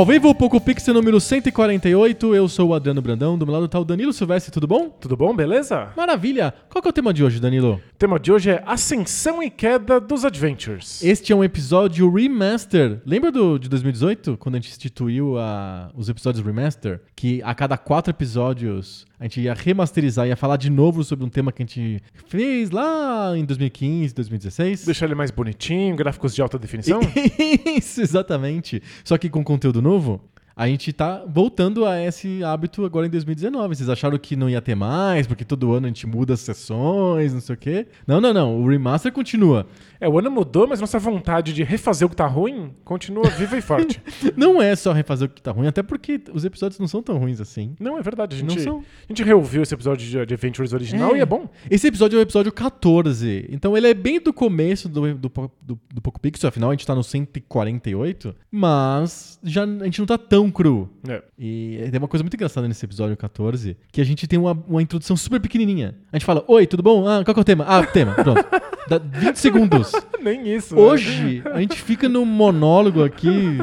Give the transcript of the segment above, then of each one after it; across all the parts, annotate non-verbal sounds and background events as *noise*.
Ao vivo, Poco Pixel número 148, eu sou o Adriano Brandão, do meu lado tá o Danilo Silvestre, tudo bom? Tudo bom, beleza? Maravilha! Qual que é o tema de hoje, Danilo? O tema de hoje é Ascensão e Queda dos Adventures. Este é um episódio remaster. Lembra do, de 2018, quando a gente instituiu a, os episódios remaster? Que a cada quatro episódios a gente ia remasterizar, ia falar de novo sobre um tema que a gente fez lá em 2015, 2016. Deixar ele mais bonitinho, gráficos de alta definição? *laughs* Isso, exatamente. Só que com conteúdo novo novo, a gente tá voltando a esse hábito agora em 2019. Vocês acharam que não ia ter mais, porque todo ano a gente muda as sessões, não sei o quê? Não, não, não. O remaster continua. É, o ano mudou, mas nossa vontade de refazer o que tá ruim continua viva e forte. *laughs* não é só refazer o que tá ruim, até porque os episódios não são tão ruins assim. Não, é verdade. A gente, Não são. a gente reouviu esse episódio de Adventures original e é bom. Esse episódio é o episódio 14. Então ele é bem do começo do, do, do, do Poco Pixel, afinal a gente tá no 148. Mas já, a gente não tá tão cru. É. E tem uma coisa muito engraçada nesse episódio 14, que a gente tem uma, uma introdução super pequenininha. A gente fala, oi, tudo bom? Ah, qual que é o tema? Ah, tema, pronto. Dá 20 *laughs* segundos. Nem isso. né? Hoje, a gente fica num monólogo aqui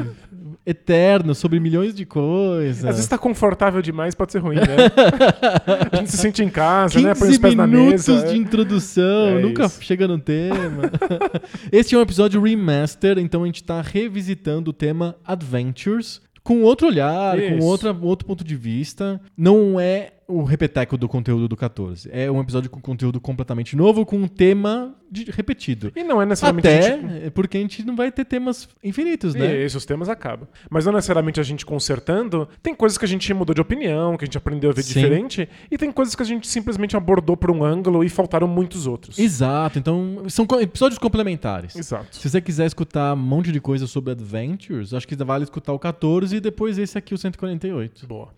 eterno sobre milhões de coisas. Às vezes tá confortável demais, pode ser ruim, né? *laughs* a gente se sente em casa, né? 15 Põe os pés na minutos mesa. de é. introdução, É nunca isso. chega no tema. *laughs* Este é um episódio remaster, então a gente tá revisitando o tema Adventures com outro olhar, com Isso. outra, outro ponto de vista. Não é o repeteco do conteúdo do 14. É um episódio com conteúdo completamente novo, com um tema de- repetido. E não é necessariamente Até a gente... porque a gente não vai ter temas infinitos, né? E esses temas acabam. Mas não necessariamente a gente consertando. Tem coisas que a gente mudou de opinião, que a gente aprendeu a ver Sim. diferente, e tem coisas que a gente simplesmente abordou por um ângulo e faltaram muitos outros. Exato, então são episódios complementares. Exato. Se você quiser escutar um monte de coisa sobre Adventures, acho que vale escutar o 14 e depois esse aqui, o 148. Boa.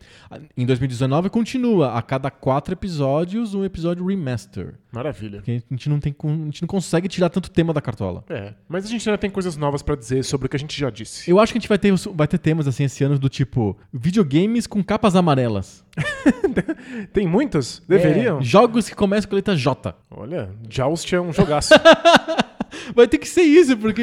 Em 2019 continua, a cada quatro episódios, um episódio remaster. Maravilha. Porque a gente não, tem, a gente não consegue tirar tanto tema da cartola. É, mas a gente ainda tem coisas novas pra dizer sobre o que a gente já disse. Eu acho que a gente vai ter, vai ter temas assim esse ano do tipo videogames com capas amarelas. *laughs* Tem muitos? Deveriam? É, jogos que começam com a letra J. Olha, Joust é um jogaço. *laughs* *laughs* Vai ter que ser isso, porque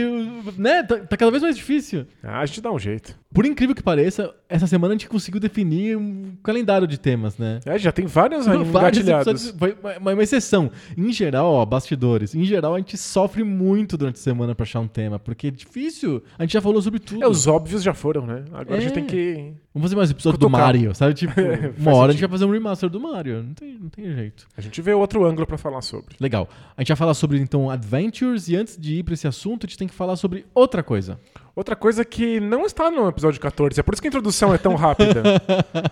né, tá, tá cada vez mais difícil. ah, a gente dá um jeito. Por incrível que pareça, essa semana a gente conseguiu definir um calendário de temas, né? É, já tem vários aí engatilhados. foi uma, uma exceção. Em geral, ó, bastidores. Em geral, a gente sofre muito durante a semana pra achar um tema, porque é difícil. A gente já falou sobre tudo. É, os óbvios já foram, né? Agora a gente É. tem que. Vamos fazer mais episódio do Cutucar. Mario, sabe? Tipo, *laughs* uma hora a gente vai fazer um remaster do Mario. Não tem, não tem jeito. A gente vê outro ângulo pra falar sobre. Legal. A gente vai falar sobre, então, Adventures, e antes de ir pra esse assunto, a gente tem que falar sobre outra coisa. Outra coisa que não está no episódio 14, é por isso que a introdução é tão rápida.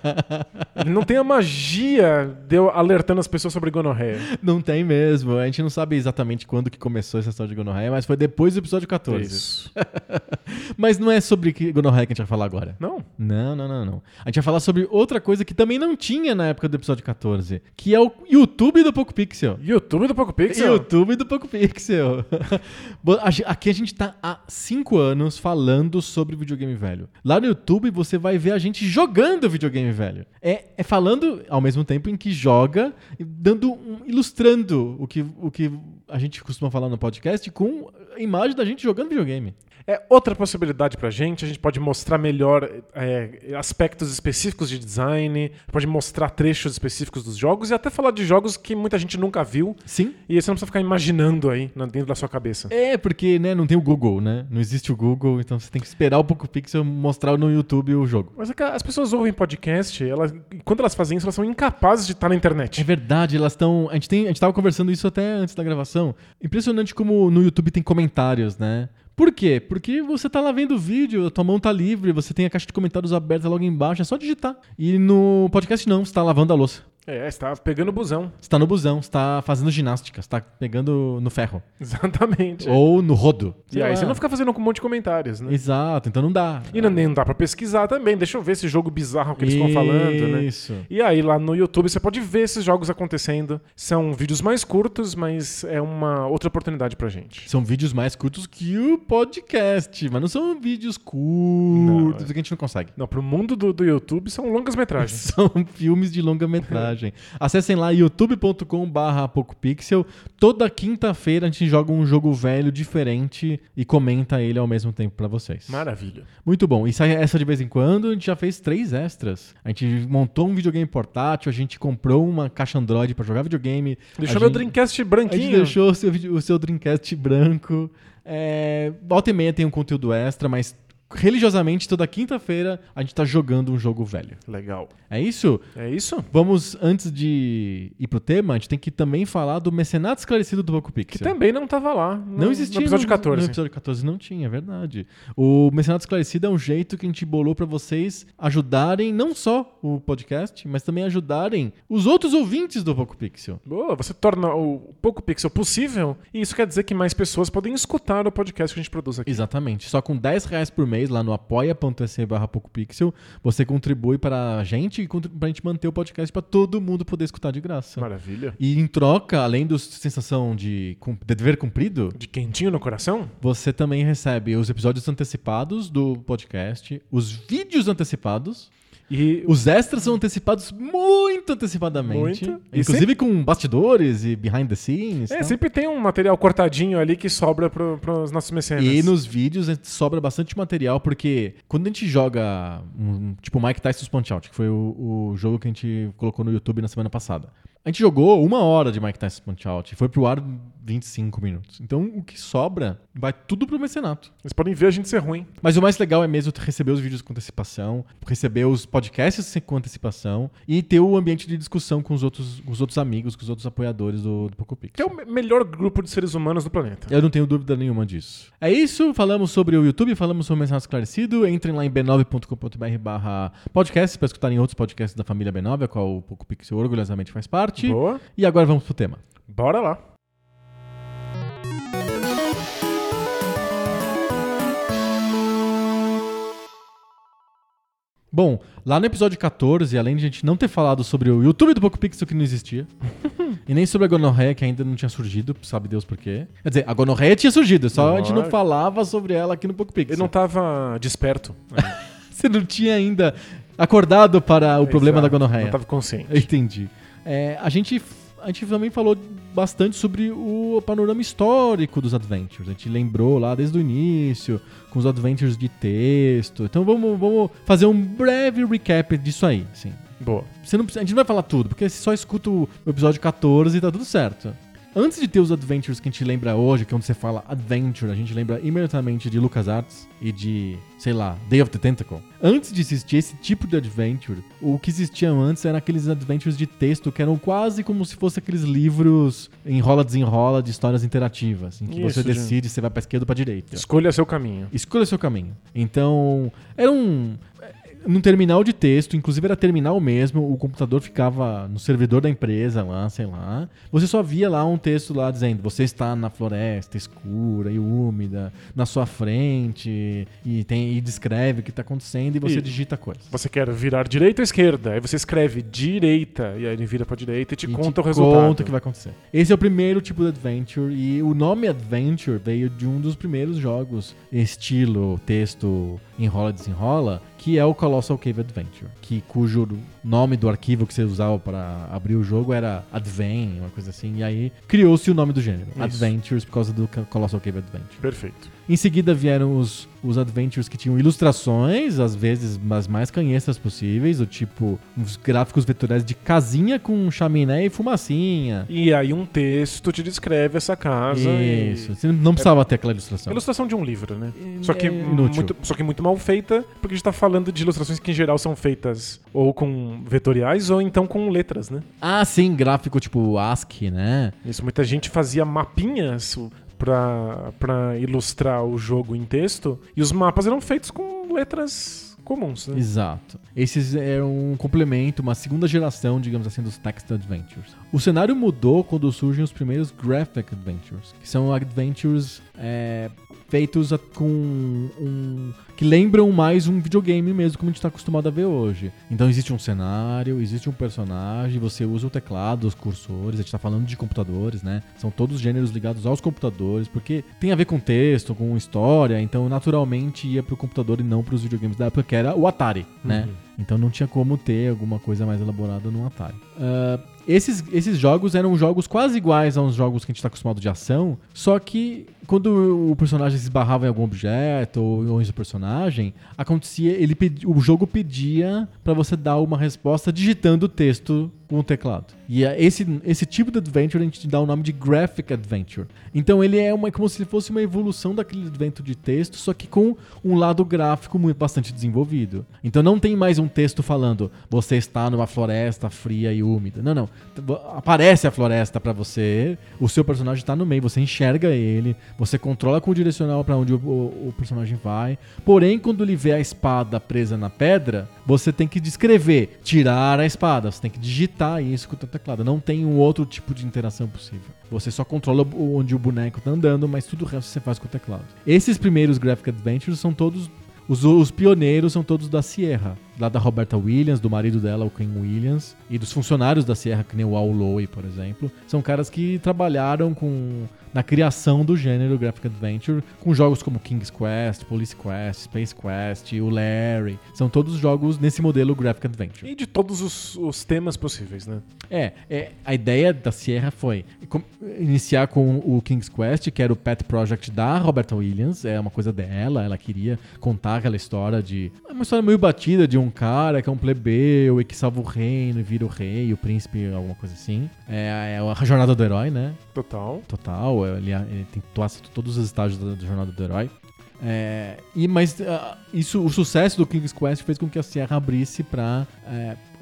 *laughs* Ele não tem a magia de eu alertando as pessoas sobre gonorreia. Não tem mesmo. A gente não sabe exatamente quando que começou essa história de gonorreia, mas foi depois do episódio 14. Isso. *laughs* Mas não é sobre gonorreia que a gente vai falar agora. Não? Não, não, não, não. A gente vai falar sobre outra coisa que também não tinha na época do episódio 14, que é o YouTube do Poco Pixel. YouTube do Poco Pixel? YouTube do Poco Pixel. *laughs* Aqui a gente tá há 5 anos falando sobre videogame velho. Lá no YouTube você vai ver a gente jogando videogame velho. É, é falando ao mesmo tempo em que joga, dando um- ilustrando o que, o que a gente costuma falar no podcast com a imagem da gente jogando videogame. É outra possibilidade pra gente. A gente pode mostrar melhor é, aspectos específicos de design, pode mostrar trechos específicos dos jogos e até falar de jogos que muita gente nunca viu. Sim. E você não precisa ficar imaginando aí dentro da sua cabeça. É, porque né, não tem o Google, né? Não existe o Google, então você tem que esperar o Poco Pixel mostrar no YouTube o jogo. Mas é que as pessoas ouvem podcast, elas, quando elas fazem isso, elas são incapazes de estar na É internet. verdade, elas estão. A gente tem, a gente tava conversando isso até antes da gravação. Impressionante como no YouTube tem comentários, né? Por quê? Porque você tá lá vendo o vídeo, a tua mão tá livre, você tem a caixa de comentários aberta logo embaixo, é só digitar. E no podcast não, você tá lavando a louça. É, você tá pegando o busão. Você tá no busão, você tá fazendo ginástica, você tá pegando no ferro. *laughs* Exatamente. Ou no rodo. e Sei aí lá. você não fica fazendo com um monte de comentários, né? Exato, então não dá. E não, nem dá pra pesquisar também. Deixa eu ver esse jogo bizarro que eles ficam falando, né? Isso. E aí, lá no YouTube, você pode ver esses jogos acontecendo. São vídeos mais curtos, mas é uma outra oportunidade pra gente. São vídeos mais curtos que o podcast, mas não são vídeos Não, curtos é. que a gente não consegue. Não, pro mundo do, do YouTube são longas metragens. *laughs* São filmes de longa-metragem. Acessem lá youtube.com/barra PocoPixel. Toda quinta-feira a gente joga um jogo velho diferente e comenta ele ao mesmo tempo pra vocês. Maravilha. Muito bom. E sai essa de vez em quando. A gente já fez três extras. A gente montou um videogame portátil, a gente comprou uma caixa Android pra jogar videogame. Deixou meu Dreamcast A gente branquinho. deixou o seu, o seu Dreamcast branco. É, volta e meia tem um conteúdo extra, mas religiosamente toda quinta-feira a gente tá jogando um jogo velho. Legal. É isso? É isso? Vamos, antes de ir pro tema, a gente tem que também falar do Mecenato Esclarecido do Que Pixel. também não tava lá. Não existia No episódio no, 14. No episódio 14 não tinha, é verdade. O Mecenato Esclarecido é um jeito que a gente bolou pra vocês ajudarem não só o podcast, mas também ajudarem os outros ouvintes do Poco Pixel. Boa, você torna o Poco Pixel possível e isso quer dizer que mais pessoas podem escutar o podcast que a gente produz aqui. Exatamente. Só com 10 reais por mês lá no apoia.se barra PocoPixel, você contribui para a gente e contribui pra gente manter o podcast para todo mundo poder escutar de graça. Maravilha. E em troca, além da sensação de, de dever cumprido, De quentinho no coração? você também recebe os episódios antecipados do podcast, os vídeos antecipados, E os extras são antecipados muito antecipadamente. Muito. Inclusive com bastidores e behind the scenes. é, tal. sempre tem um material cortadinho ali que sobra pro, pros nossos mecenas. E nos vídeos a gente sobra bastante material, porque quando a gente joga, um, tipo Mike Tyson's Punch Out, que foi o, o jogo que a gente colocou no YouTube na semana passada, a gente jogou uma hora de Mike Tyson's Punch Out e foi pro ar 25 minutos. Então o que sobra vai tudo pro mecenato. Vocês podem ver a gente ser ruim. Mas o mais legal é mesmo receber os vídeos com antecipação, receber os podcasts com antecipação e ter o ambiente de discussão com os outros, com os outros amigos, com os outros apoiadores do, do PocoPix. Que é o me- melhor grupo de seres humanos do planeta. Eu não tenho dúvida nenhuma disso. É isso, falamos sobre o YouTube, falamos sobre o Mensagem Esclarecido. Entrem lá em b9.com.br barra podcast para escutarem outros podcasts da família B9, a qual o Poco Pixel orgulhosamente faz parte. Boa. E agora vamos pro tema. Bora lá. Bom, lá no episódio 14, além de a gente não ter falado sobre o YouTube do Poco Pixel que não existia, *laughs* e nem sobre a gonorreia que ainda não tinha surgido, sabe Deus por quê. Quer dizer, a gonorreia tinha surgido, só a gente não falava sobre ela aqui no Poco Pixel. Eu não tava desperto. *laughs* Você não tinha ainda acordado para o problema da gonorreia. Não tava consciente. Entendi. É, a, gente, a gente também falou bastante sobre o panorama histórico dos adventures. A gente lembrou lá desde o início, com os adventures de texto. Então vamos, vamos fazer um breve recap disso aí. Assim. Boa. Você não a gente não vai falar tudo, porque você só escuta o episódio 14 e tá tudo certo. Antes de ter os adventures que a gente lembra hoje, que é onde você fala adventure, a gente lembra imediatamente de LucasArts e de, sei lá, Day of the Tentacle. Antes de existir esse tipo de adventure, o que existia antes eram aqueles adventures de texto que eram quase como se fossem aqueles livros enrola-desenrola de histórias interativas, em que Isso, você de- decide se vai pra esquerda ou pra direita. Escolha seu caminho. Escolha seu caminho. Então, era um. Num terminal de texto, inclusive era terminal mesmo, o computador ficava no servidor da empresa lá, sei lá. Você só via lá um texto lá dizendo: você está na floresta escura e úmida, na sua frente, e, tem, e descreve o que está acontecendo e você E- digita coisas. Você quer virar direita ou esquerda? Aí você escreve direita, e aí ele vira pra direita e te E conta te o resultado. Conta o que vai acontecer. Esse é o primeiro tipo de adventure e o nome adventure veio de um dos primeiros jogos estilo texto enrola desenrola, que é o Colossal Cave Adventure, que cujo nome do arquivo que você usava para abrir o jogo era Adven, uma coisa assim, e aí criou-se o nome do gênero, Isso. Adventures por causa do Colossal Cave Adventure. Perfeito. Em seguida vieram os, os adventures que tinham ilustrações, às vezes as mais canhestras possíveis, o tipo uns gráficos vetoriais de casinha com chaminé e fumacinha. E aí um texto te descreve essa casa. e- Isso. Você não precisava ter aquela ilustração. Ilustração de um livro, né? Só que, É inútil. muito, só que muito mal feita, porque a gente tá falando de ilustrações que em geral são feitas ou com vetoriais ou então com letras, né? Ah, sim, gráfico tipo ASCII, né? Isso, muita gente fazia mapinhas pra ilustrar o jogo em texto, e os mapas eram feitos com letras comuns, né? Exato. Esses é um complemento, uma segunda geração, digamos assim, dos text adventures. O cenário mudou quando surgem os primeiros graphic adventures, que são adventures é, feitos com um que lembram mais um videogame mesmo, como a gente está acostumado a ver hoje. Então existe um cenário, existe um personagem, você usa o teclado, os cursores, a gente está falando de computadores, né? São todos gêneros ligados aos computadores, porque tem a ver com texto, com história, então naturalmente ia pro computador e não pros videogames da época, que era o Atari, né? Então não tinha como ter alguma coisa mais elaborada no Atari. Ah, esses, esses jogos eram jogos quase iguais aos jogos que a gente está acostumado de ação, só que quando o personagem se esbarrava em algum objeto ou em seu personagem, acontecia, ele pedi- o jogo pedia para você dar uma resposta digitando o texto com o teclado. E é esse, esse tipo de adventure a gente dá o nome de graphic adventure. Então ele é uma, como se fosse uma evolução daquele adventure de texto, só que com um lado gráfico muito bastante desenvolvido. Então não tem mais um texto falando você está numa floresta fria e úmida. Não, não. Aparece a floresta pra você, o seu personagem tá no meio, você enxerga ele, você controla com o direcional pra onde o, o- o personagem vai. Porém, quando ele vê a espada presa na pedra, você tem que descrever, tirar a espada, você tem que digitar isso com o teclado. Não tem um outro tipo de interação possível. Você só controla onde o boneco tá andando, mas tudo o resto você faz com o teclado. Esses primeiros Graphic Adventures são todos os, os pioneiros são todos da Sierra, lá da Roberta Williams, do marido dela, o Ken Williams, e dos funcionários da Sierra, que nem o Al Lowe, por exemplo. São caras que trabalharam com na criação do gênero Graphic Adventure, com jogos como King's Quest, Police Quest, Space Quest, o Larry. São todos jogos nesse modelo Graphic Adventure. E de todos os, os temas possíveis, né? É, é, a ideia da Sierra foi iniciar com o King's Quest, que era o pet project da Roberta Williams, é uma coisa dela, ela queria contar aquela história de. É uma história meio batida de um cara que é um plebeu e que salva o reino e vira o rei, o príncipe, alguma coisa assim. É, é a jornada do herói, né? Total. total. Ele, ele tem todos os estágios da, da jornada do herói. É, e mas ah, isso, o sucesso do King's Quest fez com que a Sierra abrisse para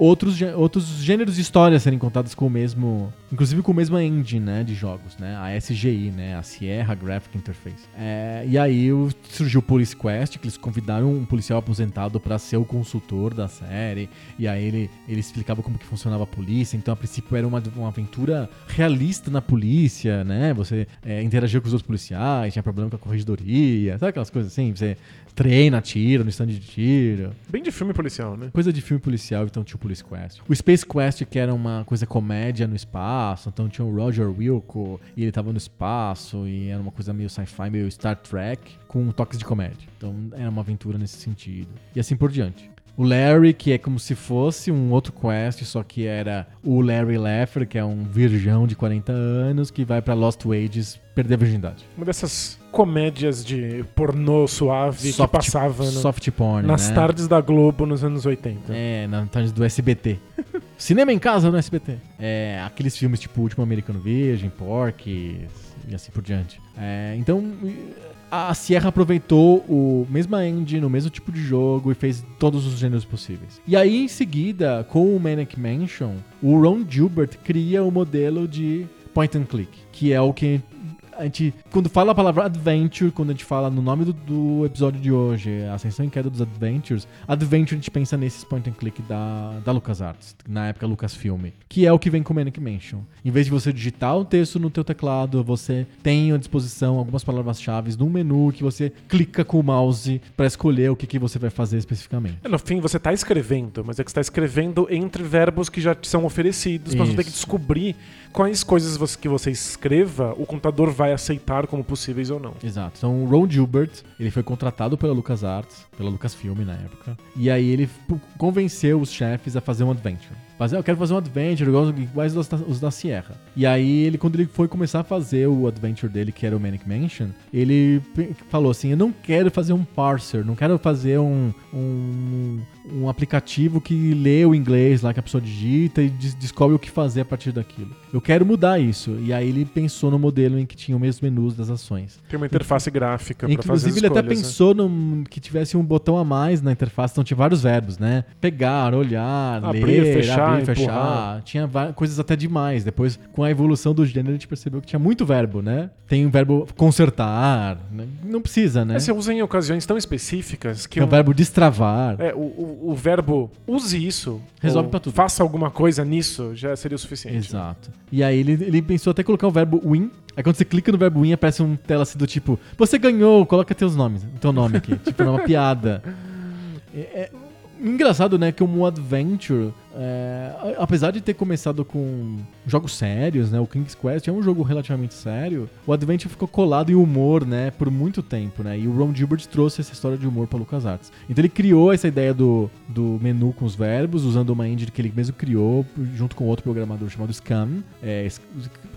outros, outros gêneros de história serem contados com o mesmo, inclusive com a mesma engine, né, de jogos, né, a SGI, né, a Sierra Graphic Interface. É, e aí o- surgiu o Police Quest, que eles convidaram um policial aposentado para ser o consultor da série, e aí ele, ele explicava como que funcionava a polícia. Então, a princípio, era uma, uma aventura realista na polícia, né? Você é, interagia com os outros policiais, tinha problema com a corregedoria, sabe aquelas coisas assim? Você treina, tira no stand de tiro. Bem de filme policial, né? Coisa de filme policial, então tinha o Police Quest. O Space Quest, que era uma coisa comédia no espaço, então tinha o Roger Wilco, e ele tava no espaço, e era uma coisa meio sci-fi, meio Star Trek, com toques de comédia. Então era uma aventura nesse sentido. E assim por diante. O Larry, que é como se fosse um outro quest, só que era o Larry Laffer, que é um virgão de 40 anos, que vai pra Lost Wages perder a virgindade. Uma dessas comédias de pornô suave Soft- que passava no- Soft porn, nas né? tardes da Globo nos anos 80. É, na tarde do SBT. *laughs* Cinema em casa no SBT. É, aqueles filmes tipo Último Americano Virgem, Porky e assim por diante. É, então, a Sierra aproveitou o mesma engine, o mesmo tipo de jogo e fez todos os gêneros possíveis. E aí, em seguida, com o Manic Mansion, o Ron Gilbert cria o modelo de point and click, que é o que a gente, quando fala a palavra adventure, quando a gente fala no nome do, do episódio de hoje, Ascensão e Queda dos Adventures, adventure a gente pensa nesses point and click da, da LucasArts, na época Lucasfilm, que é o que vem com o Manic Mansion. Em vez de você digitar o texto no teu teclado, você tem à disposição algumas palavras-chave num menu que você clica com o mouse para escolher o que, que você vai fazer especificamente. É, No fim, você tá escrevendo, mas é que você tá escrevendo entre verbos que já te são oferecidos, pra você ter que descobrir quais coisas que você escreva o computador vai aceitar como possíveis ou não. Exato. Então o Ron Gilbert, ele foi contratado pela LucasArts, pela Lucasfilm na época, e aí ele convenceu os chefes a fazer um adventure. Fazer, eu quero fazer um adventure igual os- os da, os da Sierra. E aí ele, quando ele foi começar a fazer o adventure dele, que era o Manic Mansion, ele falou assim, eu não quero fazer um parser, não quero fazer um, um um aplicativo que lê o inglês lá que a pessoa digita e des- descobre o que fazer a partir daquilo. Eu quero mudar isso. E aí ele pensou no modelo em que tinha os mesmos menus das ações. Tem uma interface gráfica para fazer Inclusive, ele até né? pensou num- que tivesse um botão a mais na interface, então tinha vários verbos, né? Pegar, olhar, Abrir, ler, fechar, abrir, fechar. empurrar. Tinha coisas até demais. Depois, com a evolução do gênero, a gente percebeu que tinha muito verbo, né? Tem o verbo consertar, né? não precisa, né? É, você usa em ocasiões tão específicas que Tem o um- verbo destravar. é, o, o, o verbo use isso, Resolve pra tudo. faça alguma coisa nisso, já seria o suficiente. Exato. E aí ele, ele pensou até colocar o verbo win. Aí quando você clica no verbo win, aparece um tela assim do tipo, você ganhou, coloca teus nomes, teu nome aqui. *laughs* tipo, é uma piada. É, é engraçado, né, que o Adventure, é, apesar de ter começado com jogos sérios, né, o King's Quest é um jogo relativamente sério, o Adventure ficou colado em humor, né, por muito tempo, né, e o Ron Gilbert trouxe essa história de humor para LucasArts. Então ele criou essa ideia do, do menu com os verbos, usando uma engine que ele mesmo criou, junto com outro programador chamado Scam, é,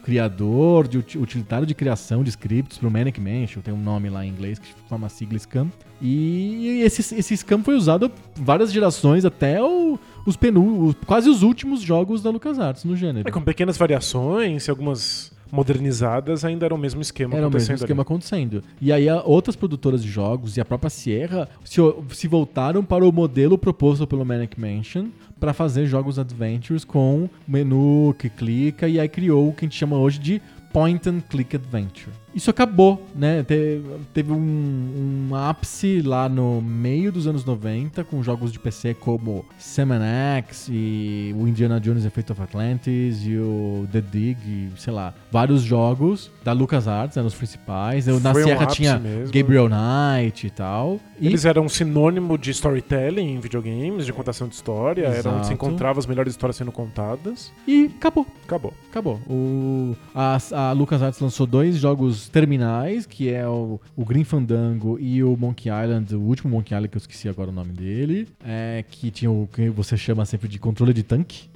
criador, de uti- utilitário de criação de scripts para o Manic Mansion, tem um nome lá em inglês que forma a sigla Scam. E esse, esse Scam foi usado várias gerações até o- os penu, os- quase os últimos jogos da LucasArts no gênero. É, com pequenas variações e algumas modernizadas, ainda era o mesmo esquema Era o mesmo acontecendo esquema ali. acontecendo. E aí outras produtoras de jogos e a própria Sierra se, se voltaram para o modelo proposto pelo Manic Mansion para fazer jogos adventures com menu que clica e aí criou o que a gente chama hoje de Point and Click Adventure. Isso acabou, né? Te- Teve um, um ápice lá no meio dos anos 90 com jogos de PC como Sam X e o Indiana Jones Fate of Atlantis e o The Dig, e, sei lá, vários jogos da LucasArts, eram os principais. Eu, na Foi um Sierra ápice tinha mesmo. Gabriel Knight e tal. E Eles eram um sinônimo de storytelling em videogames, de contação de história, era onde se Exato. encontrava as melhores histórias sendo contadas. e acabou. Acabou. Acabou. O, a, a LucasArts lançou dois jogos terminais, que é o, o Green Fandango e o Monkey Island, o último Monkey Island, que eu esqueci agora o nome dele, é, que tinha o que você chama sempre de controle de tanque.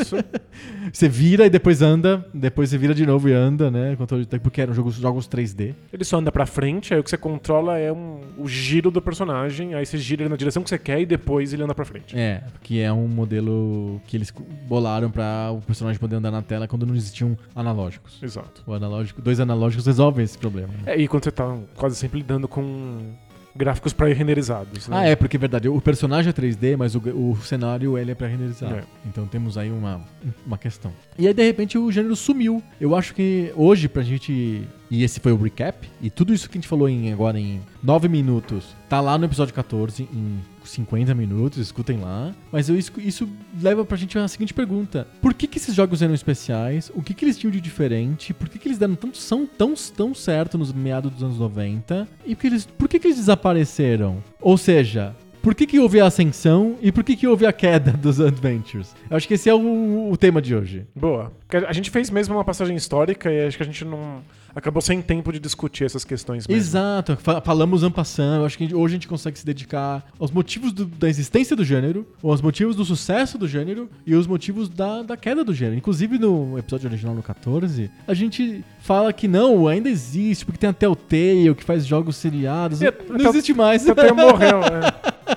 Isso. *laughs* Você vira e depois anda, depois você vira de novo e anda, né? Controle de tanque, porque eram jogos, jogos 3D. Ele só anda pra frente, aí o que você controla é um- o giro do personagem, aí você gira ele na direção que você quer e depois ele anda pra frente. É, que é um modelo que eles bolaram pra o personagem poder andar na tela quando não existiam analógicos. Exato. O analógico, dois analógicos resolvem esse problema. né? É, e quando você tá quase sempre lidando com gráficos pré-renderizados. Né? Ah, é, porque é verdade. O personagem é 3D, mas o, o cenário ele é pré-renderizado. É. Então temos aí uma, uma questão. E aí, de repente, o gênero sumiu. Eu acho que hoje, pra gente. E esse foi o recap. E tudo isso que a gente falou em, agora em 9 minutos tá lá no episódio 14, em 50 minutos, escutem lá. Mas eu- isso, isso leva pra gente a seguinte pergunta: Por que, que esses jogos eram especiais? O que, que eles tinham de diferente? Por que, que eles deram tanto, são tão, tão certo nos meados dos anos 90? E por que, eles, por que, que eles desapareceram? Ou seja, por que, que houve a ascensão e por que, que houve a queda *laughs* dos Adventures? Eu acho que esse é o, o tema de hoje. Boa. Porque a gente fez mesmo uma passagem histórica e acho que a gente não. Acabou sem tempo de discutir essas questões mesmo. Exato, fa- falamos ampassando. Eu acho que hoje a gente consegue se dedicar aos motivos do- da existência do gênero, ou aos motivos do sucesso do gênero e os motivos da, da queda do gênero. Inclusive no episódio original, no 14, a gente fala que não, ainda existe, porque tem até o Tale que faz jogos seriados. Não existe mais. Até morreu, né? *laughs*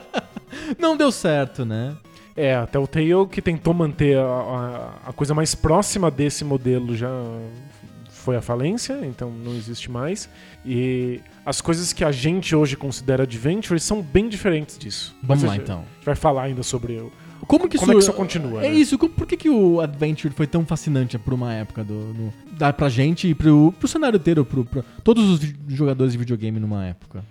não deu certo, né? É, até o Tale que tentou manter a, a- a coisa mais próxima desse modelo já foi a falência, então não existe mais. E as coisas que a gente hoje considera adventure são bem diferentes disso. Vamos Mas lá a- então. A gente vai falar ainda sobre o. Como que Como isso, é que isso continua, É né? isso. Por que, que o Adventure foi tão fascinante por uma época do, no, da, pra gente e pro, pro cenário inteiro, pro, pra todos os jogadores de videogame numa época?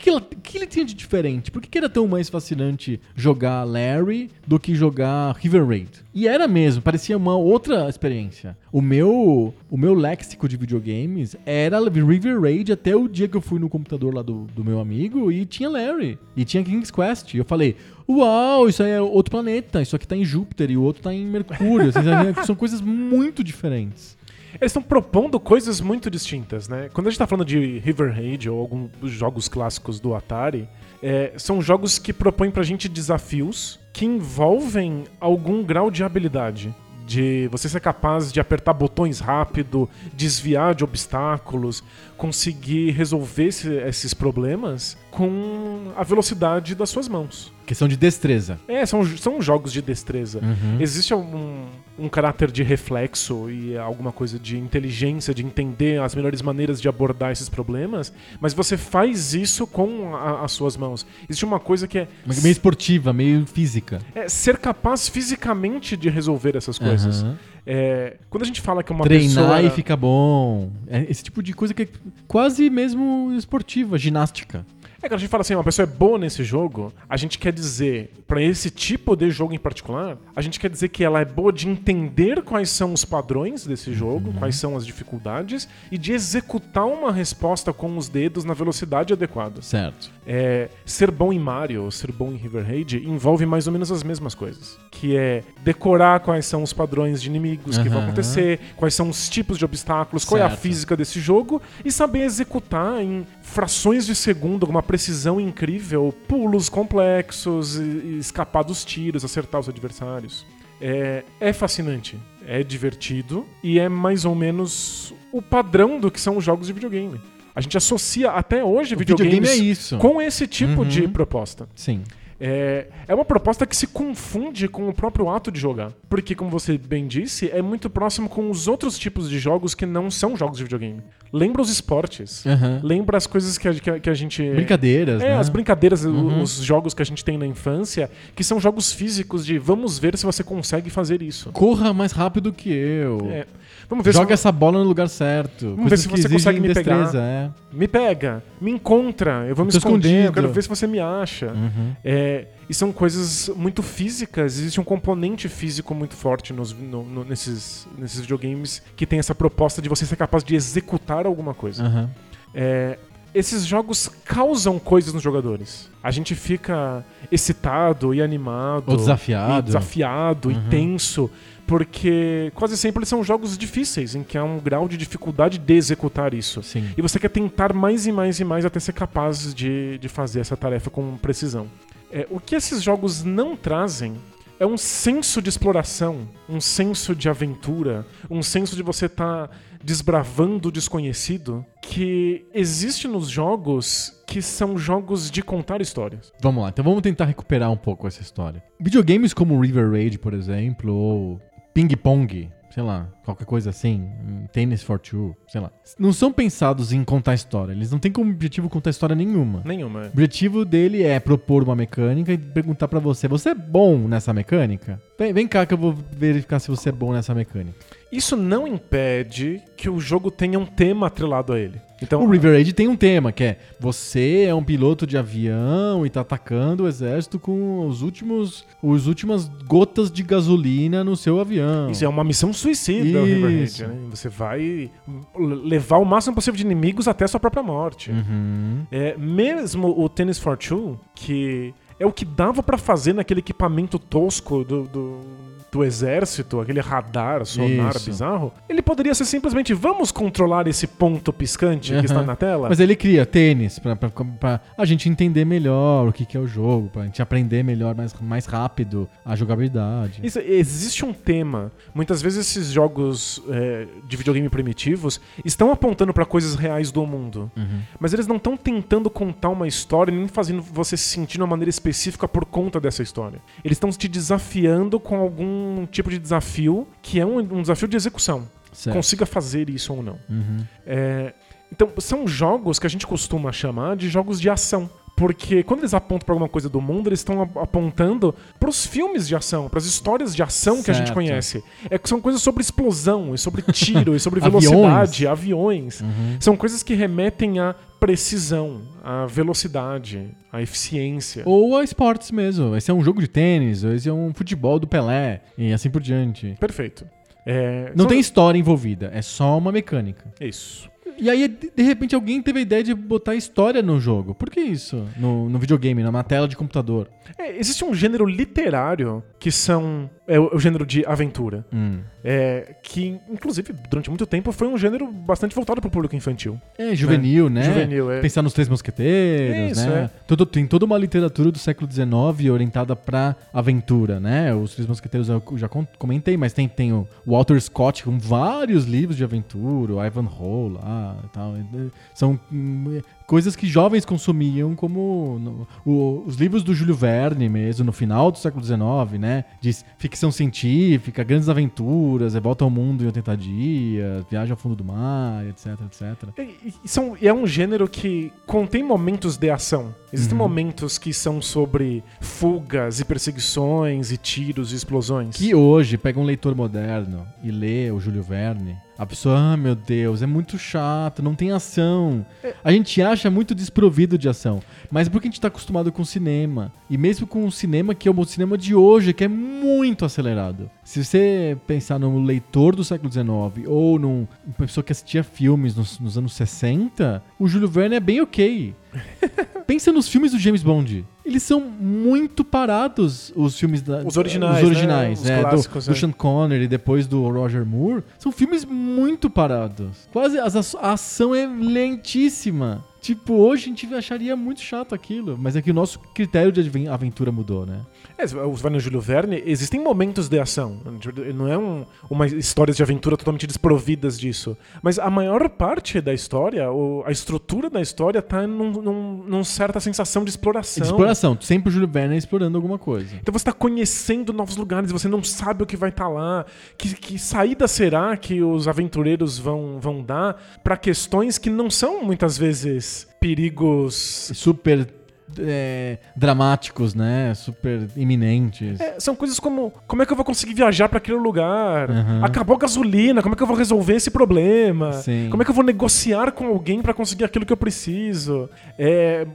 Que, que, ela- que ele tinha de diferente? Por que, que era tão mais fascinante jogar Larry do que jogar River Raid? E era mesmo, parecia uma outra experiência. O meu, o meu léxico de videogames era River Raid até o dia que eu fui no computador lá do, do meu amigo e tinha Larry. E tinha King's Quest. E eu falei, uau, isso aí é outro planeta. Isso aqui tá em Júpiter e o outro tá em Mercúrio. São coisas muito diferentes. Eles estão propondo coisas muito distintas, né? Quando a gente tá falando de River Raid ou alguns jogos clássicos do Atari, é, são jogos que propõem pra gente desafios que envolvem algum grau de habilidade. De você ser capaz de apertar botões rápido, desviar de obstáculos, conseguir resolver esse- esses problemas com a velocidade das suas mãos. Questão de destreza. É, são, são jogos de destreza. Uhum. Existe um, um caráter de reflexo e alguma coisa de inteligência, de entender as melhores maneiras de abordar esses problemas, mas você faz isso com a- as suas mãos. Existe uma coisa que é, Meio esportiva, meio física. é ser capaz fisicamente de resolver essas coisas. Aham. É, quando a gente fala que uma Treinar pessoa... e fica bom. É esse tipo de coisa que é quase mesmo esportiva, ginástica. É quando a gente fala assim, uma pessoa é boa nesse jogo, a gente quer dizer, pra esse tipo de jogo em particular, a gente quer dizer que ela é boa de entender quais são os padrões desse jogo, quais são as dificuldades, e de executar uma resposta com os dedos na velocidade adequada. Certo. É, ser bom em Mario ou ser bom em River Raid envolve mais ou menos as mesmas coisas. Que é decorar quais são os padrões de inimigos que vão acontecer, quais são os tipos de obstáculos, qual é a Certo. física desse jogo e saber executar em frações de segundo, com uma precisão incrível, pulos complexos, escapar dos tiros, acertar os adversários. É, é fascinante, é divertido e é mais ou menos o padrão do que são os jogos de videogame. A gente associa até hoje O videogame videogames é isso. com esse tipo Uhum. de proposta. Sim. É, é uma proposta que se confunde com o próprio ato de jogar. Porque, como você bem disse, é muito próximo com os outros tipos de jogos que não são jogos de videogame. Lembra os esportes. Aham. Lembra as coisas que a, que a- gente. Brincadeiras, É, né? as brincadeiras, Uhum. os jogos que a gente tem na infância, que são jogos físicos de vamos ver se você consegue fazer isso. Corra mais rápido que eu. É, vamos ver Joga se essa bola no lugar certo. Vamos Coisas ver se você consegue me destreza, pegar. é. me pega, me encontra, eu vou me Tô esconder, eu escondido. quero ver se você me acha. Uhum. É, e são coisas muito físicas, existe um componente físico muito forte nos, no- no- nesses, nesses videogames que tem essa proposta de você ser capaz de executar alguma coisa. Aham. É, esses jogos causam coisas nos jogadores. A gente fica excitado e animado. Ou desafiado. E desafiado Uhum. e tenso. Porque quase sempre eles são jogos difíceis, em que há um grau de dificuldade de executar isso. Sim. E você quer tentar mais e mais e mais até ser capaz de, de fazer essa tarefa com precisão. É, o que esses jogos não trazem é um senso de exploração, um senso de aventura, um senso de você estar desbravando o desconhecido que existe nos jogos que são jogos de contar histórias. Vamos lá, então vamos tentar recuperar um pouco essa história. Videogames como River Raid, por exemplo, ou Ping Pong, sei lá, qualquer coisa assim, Tennis for Two, sei lá, não são pensados em contar história. Eles não têm como objetivo contar história nenhuma. Nenhuma. O objetivo dele é propor uma mecânica e perguntar pra você: você é bom nessa mecânica? Vem, vem cá que eu vou verificar se você é bom nessa mecânica. Isso não impede que o jogo tenha um tema atrelado a ele. Então, O River Raid tem um tema, que é você é um piloto de avião e tá atacando o exército com os últimos, os últimas gotas de gasolina no seu avião. Isso é uma missão suicida, o River Raid, né? Você vai levar o máximo possível de inimigos até a sua própria morte. Uhum. É, mesmo o Tennis for Two, que é o que dava pra fazer naquele equipamento tosco do, do, do exército, aquele radar, sonar Isso. bizarro, ele poderia ser simplesmente vamos controlar esse ponto piscante Aham. que está na tela? Mas ele cria tênis pra a gente entender melhor o que, que é o jogo, pra gente aprender melhor, mais, mais rápido a jogabilidade. Isso- existe um tema. Muitas vezes esses jogos é, de videogame primitivos estão apontando pra coisas reais do mundo. Uhum. Mas eles não estão tentando contar uma história, nem fazendo você se sentir de uma maneira específica por conta dessa história. Eles estão te desafiando com algum tipo de desafio que é um, um desafio de execução. Certo. Consiga fazer isso ou não. Uhum. É, então, são jogos que a gente costuma chamar de jogos de ação. Porque quando eles apontam pra alguma coisa do mundo, eles estão ap- apontando pros filmes de ação, pras histórias de ação que a gente Certo. conhece. É que são coisas sobre explosão, e sobre tiro, e sobre *laughs* Aviões. velocidade, aviões. Uhum. São coisas que remetem à precisão, à velocidade, à eficiência. Ou a esportes mesmo. Esse é um jogo de tênis, ou esse é um futebol do Pelé, e assim por diante. Perfeito. É, Não tem história envolvida, é só uma mecânica. Isso. E aí, de repente, alguém teve a ideia de botar história no jogo. Por que isso? No, no videogame, numa tela de computador. É, existe um gênero literário que são. É o, o gênero de aventura. Hum. É, que, inclusive, durante muito tempo foi um gênero bastante voltado pro público infantil. É juvenil, né? Juvenil, é. Pensar nos Três Mosqueteiros, Isso, né? é. Todo- tem toda uma literatura do século XIX orientada pra aventura, né? Os Três Mosqueteiros eu já comentei, mas tem, tem o Walter Scott com vários livros de aventura, o Ivanhoe lá tal. São coisas que jovens consumiam, como no- o- os livros do Júlio Verne mesmo, no final do século XIX, né? De ficção científica, grandes aventuras, é volta ao mundo em 80 dias, viagem ao fundo do mar, etc, etc. E, e são, e é um gênero que contém momentos de ação. Existem Uhum. momentos que são sobre fugas e perseguições e tiros e explosões. Que hoje pega um leitor moderno e lê o Júlio Verne, a pessoa, ah, meu Deus, é muito chato, não tem ação. A gente acha muito desprovido de ação, mas é porque a gente tá acostumado com cinema. E mesmo com o cinema que é o cinema de hoje, que é muito acelerado. Se você pensar no leitor do século XIX ou num- numa pessoa que assistia filmes nos, nos anos 60, o Júlio Verne é bem ok. *laughs* Pensa nos filmes do James Bond. Eles são muito parados, os filmes da. Os originais, Os originais, né? Os é, do- clássicos, do, é. Sean Connery e depois do Roger Moore. São filmes muito parados. Quase as aç- a ação é lentíssima. Tipo, hoje a gente acharia muito chato aquilo. Mas é que o nosso critério de aventura mudou, né? É, os vai no Júlio Verne, existem momentos de ação. Não é um, uma histórias de aventura totalmente desprovidas disso. Mas a maior parte da história, a estrutura da história tá num, num, num certa sensação de exploração. Exploração. Sempre o Júlio Verne explorando alguma coisa. Então você está conhecendo novos lugares, você não sabe o que vai estar lá. Que, que saída será que os aventureiros vão, vão dar para questões que não são muitas vezes perigos. Super é, dramáticos, né? Super iminentes. É, são coisas como como é que eu vou conseguir viajar para aquele lugar? Uhum. Acabou a gasolina, como é que eu vou resolver esse problema? Sim. Como é que eu vou negociar com alguém para conseguir aquilo que eu preciso? É,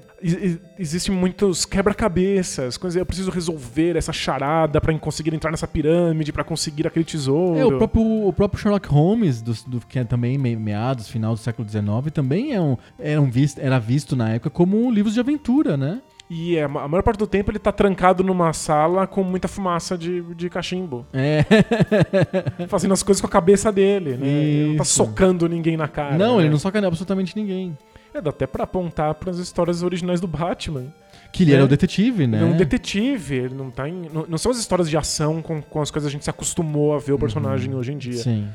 Existem muitos quebra-cabeças, coisas eu preciso resolver essa charada para conseguir entrar nessa pirâmide, para conseguir aquele tesouro. É, o próprio, o próprio Sherlock Holmes, do, do- que é também me- meados, final do século XIX, também é um, era, um visto, era visto na época como um livro de aventura, né? E é, a maior parte do tempo ele tá trancado numa sala com muita fumaça de, de cachimbo. É. *laughs* Fazendo as coisas com a cabeça dele, né? Ele não tá socando ninguém na cara. não, né? ele não sacaneia absolutamente ninguém. É, dá até pra apontar pras histórias originais do Batman. Que ele É. era o detetive, né? Ele é um detetive, ele não tá em. Não, não são as histórias de ação com, com as coisas que a gente se acostumou a ver o personagem hoje em dia. Uhum. Sim.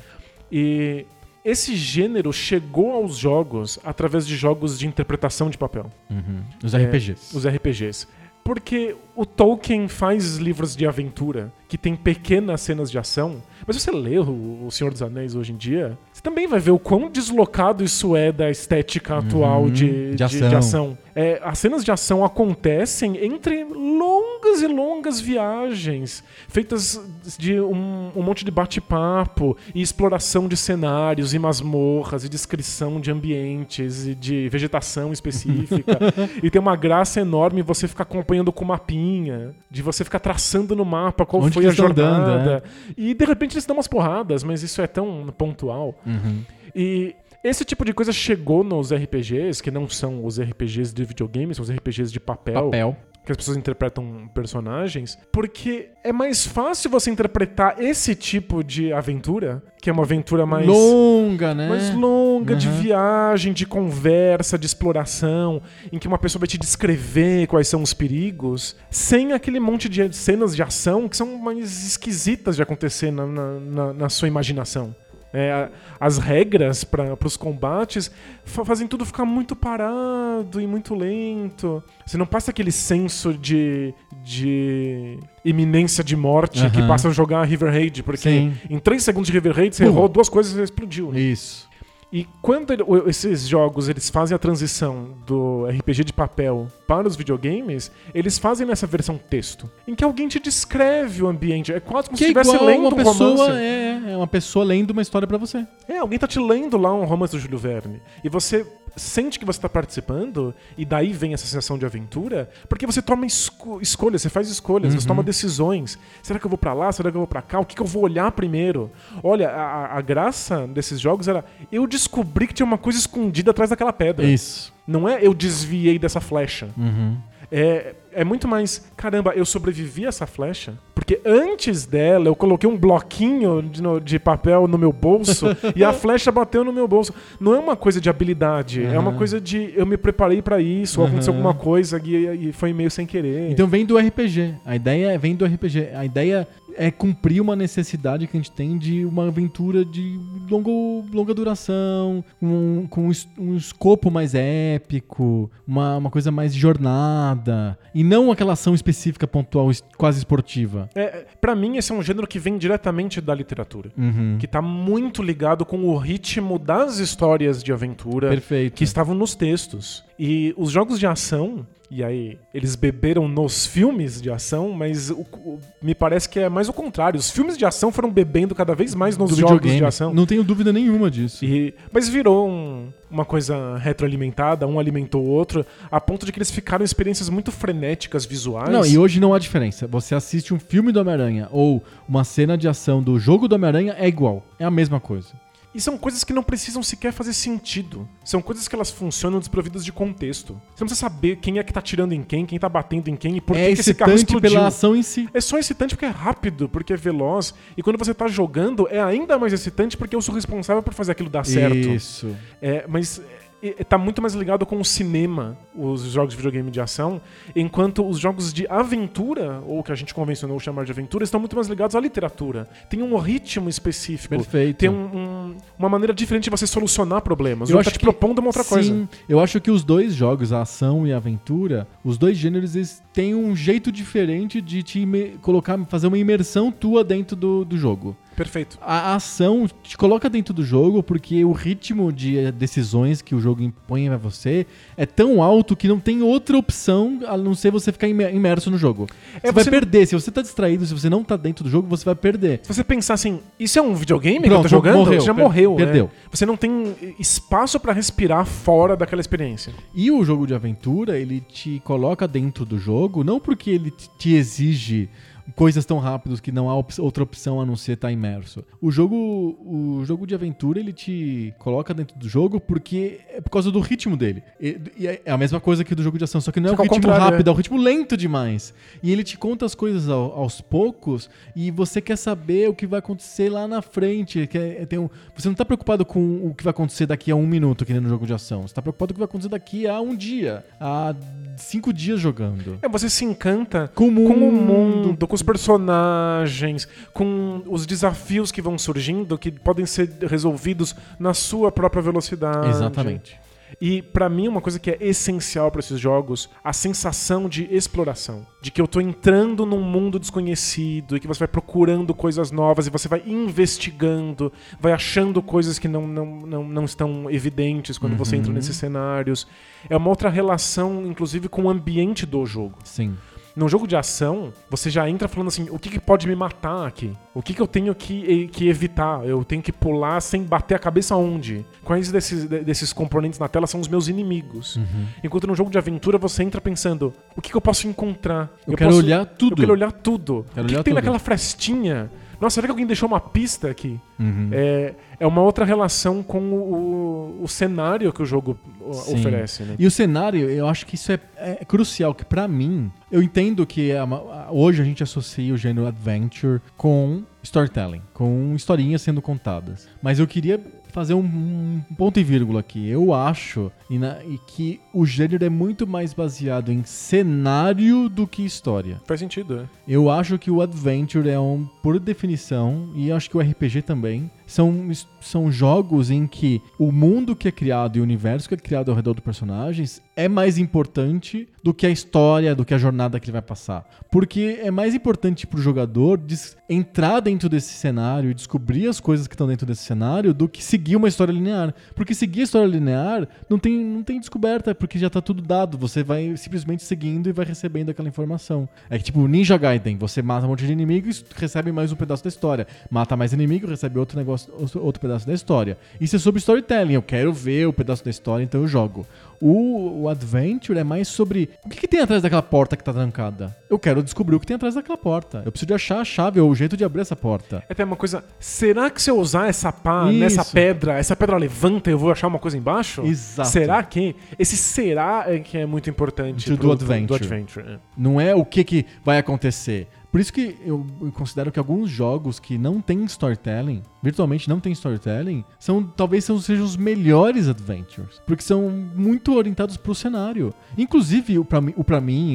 E esse gênero chegou aos jogos através de jogos de interpretação de papel. Uhum. Os É, RPGs. Os RPGs. Porque o Tolkien faz livros de aventura que tem pequenas cenas de ação, mas se você lê o o Senhor dos Anéis hoje em dia, também vai ver o quão deslocado isso é da estética atual Uhum, de, de de- ação. de ação. É, as cenas de ação acontecem entre longas e longas viagens, feitas de um, um monte de bate-papo e exploração de cenários e masmorras e descrição de ambientes e de vegetação específica. *laughs* e tem uma graça enorme você ficar acompanhando com o mapinha, de você ficar traçando no mapa qual Onde foi a eles estão andando, jornada. E de repente eles dão umas porradas, mas isso é tão pontual. Uhum. E esse tipo de coisa chegou nos RPGs, que não são os RPGs de videogame, são os RPGs de papel, Papel. que as pessoas interpretam personagens, porque é mais fácil você interpretar esse tipo de aventura, que é uma aventura mais Longa, né? mais longa, de Uhum. viagem, de conversa, de exploração, em que uma pessoa vai te descrever quais são os perigos, sem aquele monte de cenas de ação que são mais esquisitas de acontecer na, na- na- na sua imaginação. É, as regras para os combates fa- fazem tudo ficar muito parado e muito lento. Você não passa aquele senso de, de iminência de morte que Aham. passa a jogar River Raid, porque Sim. em 3 segundos de River Raid você Pum. errou duas coisas e explodiu. né? Isso. E quando ele- esses jogos eles fazem a transição do RPG de papel para os videogames, eles fazem nessa versão texto, em que alguém te descreve o ambiente. É quase como Que se estivesse lendo uma um pessoa, romance. é, é uma pessoa lendo uma história pra você. É, alguém tá te lendo lá um romance do Júlio Verne. E você sente que você tá participando, e daí vem essa sensação de aventura, porque você toma esco- escolhas, você faz escolhas, você toma decisões. Será que eu vou pra lá? Será que eu vou pra cá? O que, que eu vou olhar primeiro? Olha, a, a- a graça desses jogos era eu descobri que tinha uma coisa escondida atrás daquela pedra. Isso. Não é eu desviei dessa flecha. Uhum. É, é muito mais, caramba, eu sobrevivi a essa flecha. Porque antes dela eu coloquei um bloquinho de, no- de papel no meu bolso *laughs* e a flecha bateu no meu bolso. Não é uma coisa de habilidade, é uma Aham. coisa de eu me preparei pra isso, ou aconteceu alguma coisa e, e foi meio sem querer. Então vem do RPG. A ideia vem do RPG. A ideia é cumprir uma necessidade que a gente tem de uma aventura de longo, longa duração, um, com um, um escopo mais épico, uma, uma coisa mais jornada, e não aquela ação específica, pontual, quase esportiva. É, para mim, esse é um gênero que vem diretamente da literatura. Uhum. Que tá muito ligado com o ritmo das histórias de aventura Perfeito. que estavam nos textos. E os jogos de ação, e aí eles beberam nos filmes de ação, mas o- o- me parece que é mais o contrário. Os filmes de ação foram bebendo cada vez mais nos do jogos de ação. Não tenho dúvida nenhuma disso. E- mas virou um- uma coisa retroalimentada, um alimentou o outro, a ponto de que eles ficaram experiências muito frenéticas visuais. Não, e hoje não há diferença. Você assiste um filme do Homem-Aranha ou uma cena de ação do jogo do Homem-Aranha, é igual. É a mesma coisa. E são coisas que não precisam sequer fazer sentido. São coisas que elas funcionam desprovidas de contexto. Você não precisa saber quem é que tá tirando em quem, quem tá batendo em quem e por é que, esse carro excitante explodiu. pela ação em si. É só excitante porque é rápido, porque é veloz. E quando você tá jogando, é ainda mais excitante porque eu sou responsável por fazer aquilo dar certo. Isso. É, mas é, é, tá muito mais ligado com o cinema, os jogos de videogame de ação, enquanto os jogos de aventura, ou que a gente convencionou chamar de aventura, estão muito mais ligados à literatura. Tem um ritmo específico. Perfeito. Tem um- um- uma maneira diferente de você solucionar problemas. Eu jogo acho tá te que- propondo uma outra Sim, coisa. eu acho que os dois jogos, a ação e a aventura, os dois gêneros eles têm um jeito diferente de te colocar, fazer uma imersão tua dentro do, do jogo. Perfeito. A ação te coloca dentro do jogo porque o ritmo de decisões que o jogo impõe a você é tão alto que não tem outra opção a não ser você ficar imer- imerso no jogo. Você, É, vai você- perder. Se você tá distraído, se você não tá dentro do jogo, você vai perder. Se você pensar assim, isso é um videogame que eu Pronto, tô jogando? morreu, você já per- morreu. né? perdeu. Você não tem espaço pra respirar fora daquela experiência. E o jogo de aventura, ele te coloca dentro do jogo, não porque ele te exige coisas tão rápidas que não há op- outra opção a não ser estar imerso. O jogo, o jogo de aventura, ele te coloca dentro do jogo porque é por causa do ritmo dele. E, e é a mesma coisa que do jogo de ação, só que não é o ritmo rápido, é. é o ritmo lento demais. E ele te conta as coisas ao- aos poucos e você quer saber o que vai acontecer lá na frente. Quer, tem um- você não tá preocupado com o que vai acontecer daqui a um minuto, que nem no jogo de ação. Você tá preocupado com o que vai acontecer daqui a um dia, a cinco dias jogando. É, você se encanta Com o com o mundo. mundo, com os personagens, com os desafios que vão surgindo, que podem ser resolvidos na sua própria velocidade. Exatamente. E pra mim uma coisa que é essencial pra esses jogos, a sensação de exploração, de que eu tô entrando num mundo desconhecido e que você vai procurando coisas novas e você vai investigando, vai achando coisas que não, não, não, não estão evidentes quando você entra nesses cenários. É uma outra relação, inclusive, com o ambiente do jogo. Sim. Num jogo de ação, você já entra falando assim: o que, que pode me matar aqui? O que, que eu tenho que, que evitar? Eu tenho que pular sem bater a cabeça onde? Quais desses, de- desses componentes na tela são os meus inimigos? Uhum. Enquanto num jogo de aventura você entra pensando: o que, que eu posso encontrar? Eu, quero posso- olhar tudo. Eu quero olhar tudo. Quero o que, olhar que tem tudo. naquela frestinha? Nossa, será que alguém deixou uma pista aqui? Uhum. É, é uma outra relação com o, o- cenário que o jogo Sim. oferece, né? E o cenário, eu acho que isso é, é crucial, que pra mim, eu entendo que é uma- hoje a gente associa o gênero adventure com storytelling, com historinhas sendo contadas. Mas eu queria fazer um, um ponto e vírgula aqui. Eu acho e, na- e que o gênero é muito mais baseado em cenário do que história. Faz sentido, é. Eu acho que o Adventure é um, por definição, e acho que o RPG também, são, são jogos em que o mundo que é criado e o universo que é criado ao redor dos personagens é mais importante do que a história, do que a jornada que ele vai passar. Porque é mais importante pro jogador entrar dentro desse cenário e descobrir as coisas que estão dentro desse cenário do que seguir uma história linear. Porque seguir a história linear não tem, não tem descoberta, porque já tá tudo dado. Você vai simplesmente seguindo e vai recebendo aquela informação. É tipo Ninja Gaiden, você mata um monte de inimigos, recebe mais um pedaço da história. Mata mais inimigo, recebe outro negócio, outro pedaço da história. Isso é sobre storytelling. Eu quero ver o pedaço da história, então eu jogo. O, o Adventure é mais sobre o que, que tem atrás daquela porta que tá trancada. Eu quero descobrir o que tem atrás daquela porta. Eu preciso de achar a chave ou o jeito de abrir essa porta. É até uma coisa. Será que se eu usar essa pá Isso. nessa pedra, essa pedra levanta e eu vou achar uma coisa embaixo? Exato. Será que? Esse será é que é muito importante Do pro- adventure. do adventure. é. Não é o que, que vai acontecer. Por isso que eu considero que alguns jogos que não têm storytelling, virtualmente não tem storytelling, são talvez são, sejam os melhores adventures, porque são muito orientados pro cenário. Inclusive, o pra, mim-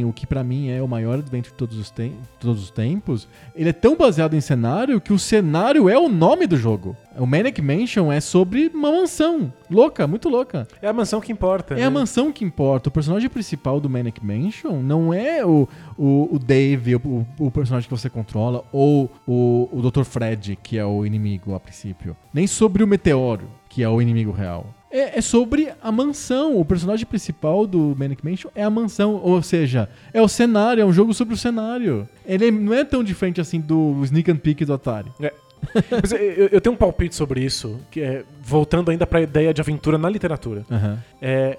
o que pra mim é o maior adventure de todos os, todos os tempos, ele é tão baseado em cenário que o cenário é o nome do jogo. O Manic Mansion é sobre uma mansão. Louca, muito louca. É a mansão que importa. É né? a mansão que importa. O personagem principal do Manic Mansion não é o, o, o Dave, o, o personagem que você controla, ou o, o Dr. Fred, que é o inimigo a princípio. Nem sobre o Meteoro, que é o inimigo real. É, é sobre a mansão. O personagem principal do Manic Mansion é a mansão. Ou seja, é o cenário, é um jogo sobre o cenário. Ele não é tão diferente assim do Sneak and Peek do Atari. *laughs* Mas eu, eu tenho um palpite sobre isso, que é voltando ainda pra ideia de aventura na literatura. Aham. É,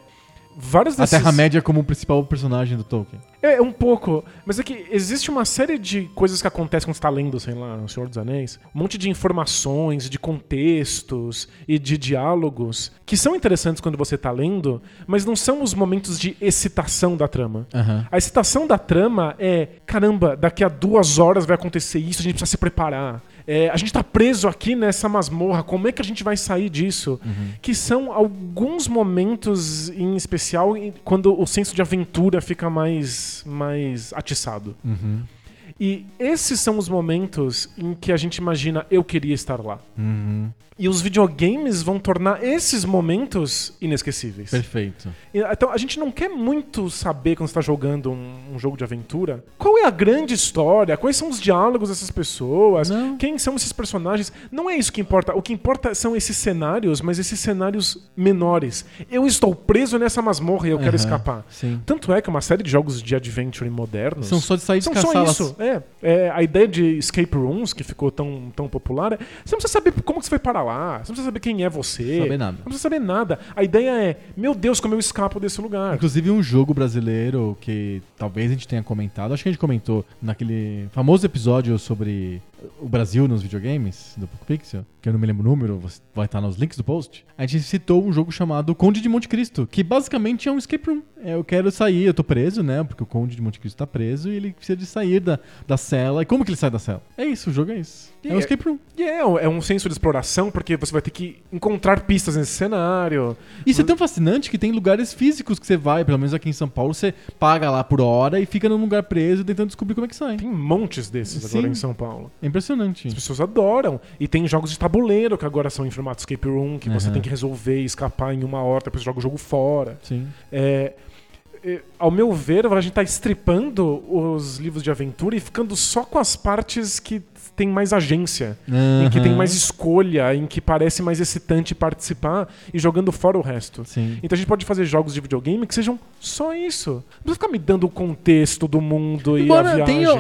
vários A desses... Terra-média como o principal personagem do Tolkien. É, um pouco. Mas é que existe uma série de coisas que acontecem quando você tá lendo, sei lá, O Senhor dos Anéis. Um monte de informações, de contextos e de diálogos que são interessantes quando você tá lendo, mas não são os momentos de excitação da trama. Aham. A excitação da trama é: caramba, daqui a duas horas vai acontecer isso, a gente precisa se preparar. É, a gente tá preso aqui nessa masmorra, como é que a gente vai sair disso? Que são alguns momentos em especial quando o senso de aventura fica mais, mais atiçado. Uhum. E esses são os momentos em que a gente imagina eu queria estar lá. Uhum. E os videogames vão tornar esses momentos inesquecíveis. Perfeito. Então a gente não quer muito saber quando está jogando um, um jogo de aventura qual é a grande história, quais são os diálogos dessas pessoas, Não. quem são esses personagens. Não é isso que importa. O que importa são esses cenários, mas esses cenários menores. Eu estou preso nessa masmorra e eu quero Aham, escapar. Sim. Tanto é que uma série de jogos de adventure modernos São só de sair de são só isso. É, é, a ideia de escape rooms que ficou tão, tão popular, é, você não precisa saber como que você foi parar lá, você não precisa saber quem é você. Saber nada. Não precisa saber nada. A ideia é, meu Deus, como eu escapo desse lugar. Inclusive um jogo brasileiro que talvez a gente tenha comentado, acho que a gente comentou naquele famoso episódio sobre o Brasil nos videogames do Poco Pixel, que eu não me lembro o número, vai estar nos links do post. A gente citou um jogo chamado Conde de Monte Cristo, que basicamente é um escape room. É, eu quero sair, eu tô preso, né? Porque o Conde de Monte Cristo tá preso e ele precisa de sair da, da cela. E como que ele sai da cela? É isso, o jogo é isso. É um E- escape room. E é, é um senso de exploração, porque você vai ter que encontrar pistas nesse cenário. Isso é tão fascinante que tem lugares físicos que você vai, pelo menos aqui em São Paulo, você paga lá por hora e fica num lugar preso tentando descobrir como é que sai. Tem montes desses agora Sim. em São Paulo. É impressionante. As pessoas adoram. E tem jogos de tabuleiro que agora são em formato escape room, que você Aham. tem que resolver e escapar em uma hora, depois joga o jogo fora. Sim. É, é, ao meu ver, a gente tá estripando os livros de aventura e ficando só com as partes que tem mais agência, em que tem mais escolha, em que parece mais excitante participar e jogando fora o resto. Sim. Então a gente pode fazer jogos de videogame que sejam só isso. Não precisa ficar me dando o contexto do mundo e a Embora, viagem. tenha,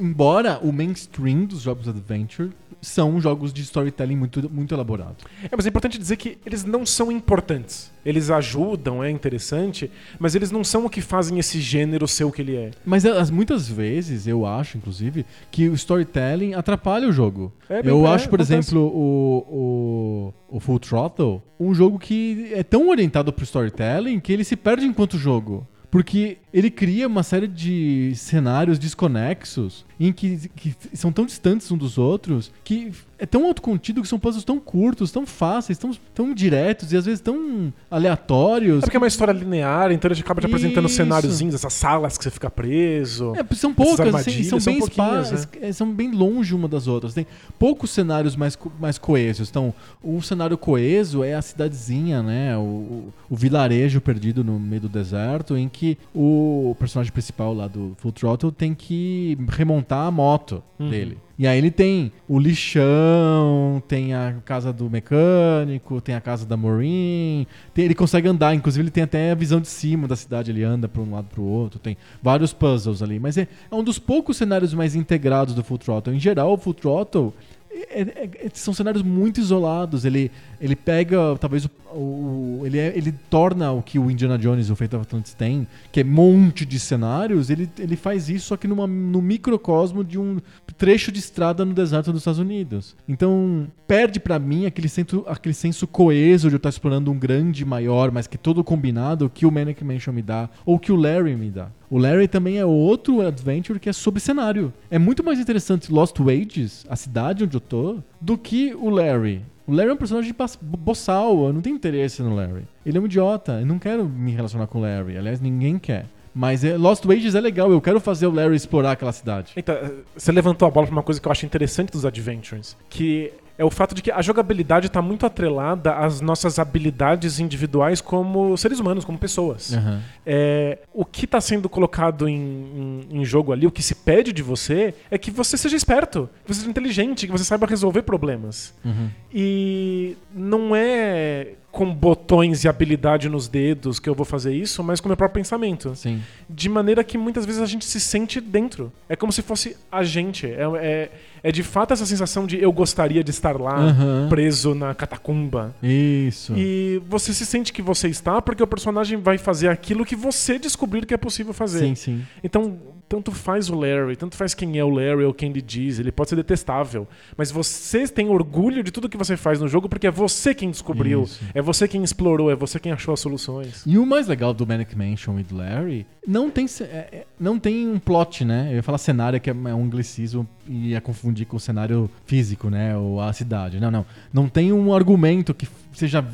embora o mainstream dos jogos de adventure são jogos de storytelling muito, muito elaborado. É, mas é importante dizer que eles não são importantes. Eles ajudam, é interessante, mas eles não são o que fazem esse gênero ser o que ele é. Mas as, muitas vezes, eu acho, inclusive, que o storytelling atrapalha o jogo. É, eu é, acho, por acontece. exemplo, o, o, o Full Throttle, um jogo que é tão orientado pro storytelling que ele se perde enquanto jogo. Porque ele cria uma série de cenários desconexos em que, que são tão distantes um dos outros que é tão autocontido que são puzzles tão curtos, tão fáceis, tão, tão diretos e às vezes tão aleatórios. É porque é uma história linear, então ele acaba te apresentando Isso. cenáriozinhos, essas salas que você fica preso. É, são poucas, assim, são são bem pouquinhas, spa- é, são bem longe uma das outras. Tem poucos cenários mais, mais coesos. Então, um cenário coeso é a cidadezinha, né? O, o, o vilarejo perdido no meio do deserto, em que o personagem principal lá do Full Throttle tem que remontar a moto Uhum. dele. E aí ele tem o lixão, tem a casa do mecânico, tem a casa da Maureen, tem- ele consegue andar, inclusive ele tem até a visão de cima da cidade, ele anda para um lado para o outro, tem vários puzzles ali, mas é, é um dos poucos cenários mais integrados do Full Throttle. Em geral, o Full Throttle é- é- é- são cenários muito isolados. Ele, ele pega talvez o- ele, é- ele torna o que o Indiana Jones e o Fate of Atlantis tem, que é monte de cenários, ele, ele faz isso só que numa, no microcosmo de um trecho de estrada no deserto dos Estados Unidos. Então, perde pra mim aquele senso, aquele senso coeso de eu estar explorando um grande, maior, mas que todo combinado que o Manic Mansion me dá, ou que o Larry me dá. O Larry também é outro adventure que é sobre cenário. É muito mais interessante Lost Wages, a cidade onde eu tô, do que o Larry. O Larry é um personagem boçal, eu não tenho interesse no Larry. Ele é um idiota, eu não quero me relacionar com o Larry. Aliás, ninguém quer. Mas é, Lost Wages é legal, eu quero fazer o Larry explorar aquela cidade. Então, você levantou a bola pra uma coisa que eu acho interessante dos Adventures, que é o fato de que a jogabilidade está muito atrelada às nossas habilidades individuais como seres humanos, como pessoas. Aham. É, o que está sendo colocado em, em- em jogo ali, o que se pede de você, é que você seja esperto, que você seja inteligente, que você saiba resolver problemas. Uhum. E não é com botões e habilidade nos dedos que eu vou fazer isso, mas com o meu próprio pensamento. Sim. De maneira que muitas vezes a gente se sente dentro. É como se fosse a gente. É, é, é de fato essa sensação de eu gostaria de estar lá, Aham. preso na catacumba. Isso. E você se sente que você está porque o personagem vai fazer aquilo que você descobrir que é possível fazer. Sim, sim. Então, tanto faz o Larry, tanto faz quem é o Larry ou quem ele diz, ele pode ser detestável. Mas você tem orgulho de tudo que você faz no jogo porque é você quem descobriu, Isso. é você quem explorou, é você quem achou as soluções. E o mais legal do Manic Mansion e do Larry, não tem, é- é- não tem um plot, né? Eu ia falar cenário, que é é um anglicismo, e ia confundir com o cenário físico, né? Ou a cidade. Não, não. Não tem um argumento que seja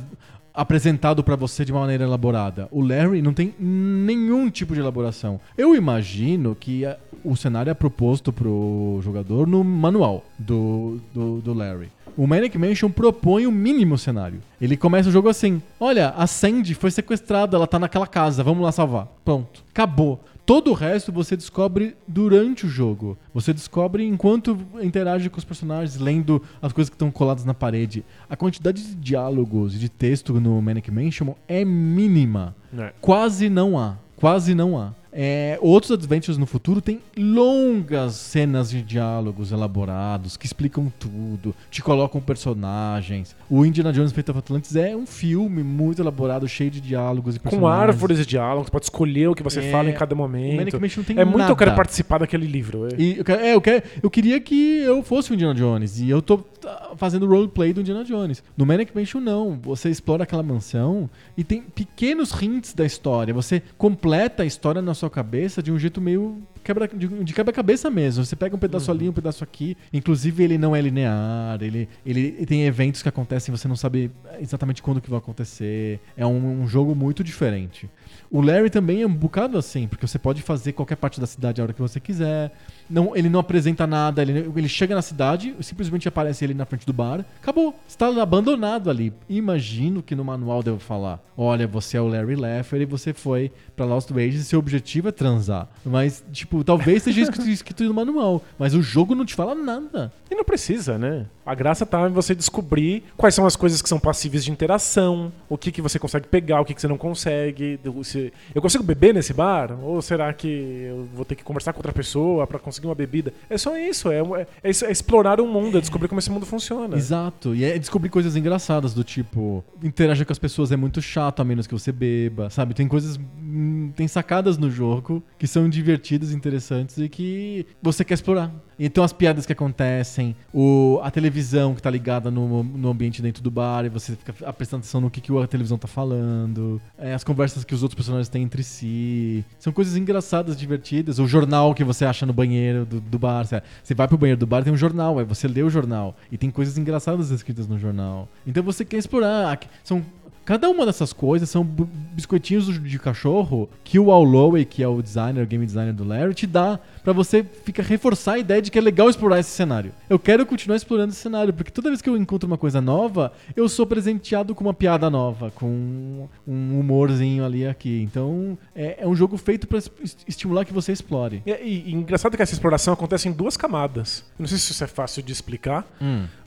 apresentado pra você de uma maneira elaborada. O Larry não tem nenhum tipo de elaboração. Eu imagino que o cenário é proposto pro jogador no manual do, do, do Larry. O Manic Mansion propõe o mínimo cenário. Ele começa o jogo assim: Olha, a Sandy foi sequestrada, ela tá naquela casa, vamos lá salvar. Pronto. Acabou. Todo o resto você descobre durante o jogo. Você descobre enquanto interage com os personagens, lendo as coisas que estão coladas na parede. A quantidade de diálogos e de texto no Manic Mansion é mínima. né? Quase não há. Quase não há. É, outros adventures no futuro têm longas cenas de diálogos elaborados que explicam tudo, te colocam personagens. O Indiana Jones Fate of Atlantis é um filme muito elaborado, cheio de diálogos e Com personagens. árvores e diálogos, pode escolher o que você É, fala em cada O Manic momento. Mansion não tem É muito nada. eu quero participar daquele livro. é. E eu, quero- é, eu, quero- eu queria que eu fosse o Indiana Jones. E eu tô tá, fazendo roleplay do Indiana Jones. No Manic Mansion, não. Você explora aquela mansão e tem pequenos hints da história. Você completa a história na sua cabeça de um jeito meio quebra, de, de quebra-cabeça mesmo. Você pega um pedaço ali, um pedaço aqui. Inclusive, ele não é linear. Ele, ele tem eventos que acontecem você não sabe exatamente quando que vão acontecer. É um, um jogo muito diferente. O Larry também é um bocado assim, porque você pode fazer qualquer parte da cidade a hora que você quiser. Não, ele não apresenta nada, ele, ele chega na cidade, simplesmente aparece ele na frente do bar, acabou. Está abandonado ali. Imagino que no manual deve falar: olha, você é o Larry Leffer e você foi pra Lost Wages e seu objetivo é transar. Mas, tipo, talvez seja escrito, *laughs* escrito no manual, mas o jogo não te fala nada. E não precisa, né? A graça tá em você descobrir quais são as coisas que são passíveis de interação, o que, que você consegue pegar, o que, que você não consegue. se- Eu consigo beber nesse bar? Ou será que eu vou ter que conversar com outra pessoa pra conseguir uma bebida? É só isso, é, é- é é explorar o mundo, é descobrir como esse mundo funciona. Exato. E é descobrir coisas engraçadas, do tipo, interagir com as pessoas é muito chato a menos que você beba, sabe? Tem coisas. hum, Tem sacadas no jogo que são divertidas, interessantes e que você quer explorar. Então as piadas que acontecem, o, a televisão que tá ligada no, no ambiente dentro do bar e você fica prestando atenção no que, que a televisão tá falando, é, as conversas que os outros personagens têm entre si. São coisas engraçadas, divertidas. O jornal que você acha no banheiro do, do bar. Você, vai pro banheiro do bar tem um jornal, aí você lê o jornal. E tem coisas engraçadas escritas no jornal. Então você quer explorar. São. Cada uma dessas coisas são biscoitinhos de- cachorro que o Alloy, que é o designer, o game designer do Larry, te dá pra você ficar reforçar a ideia de que é legal explorar esse cenário. Eu quero continuar explorando esse cenário, porque toda vez que eu encontro uma coisa nova, eu sou presenteado com uma piada nova, com um humorzinho ali aqui. Então, é, é um jogo feito pra es- estimular que você explore. E, e- e engraçado que essa exploração acontece em duas camadas. Eu não sei se isso é fácil de explicar,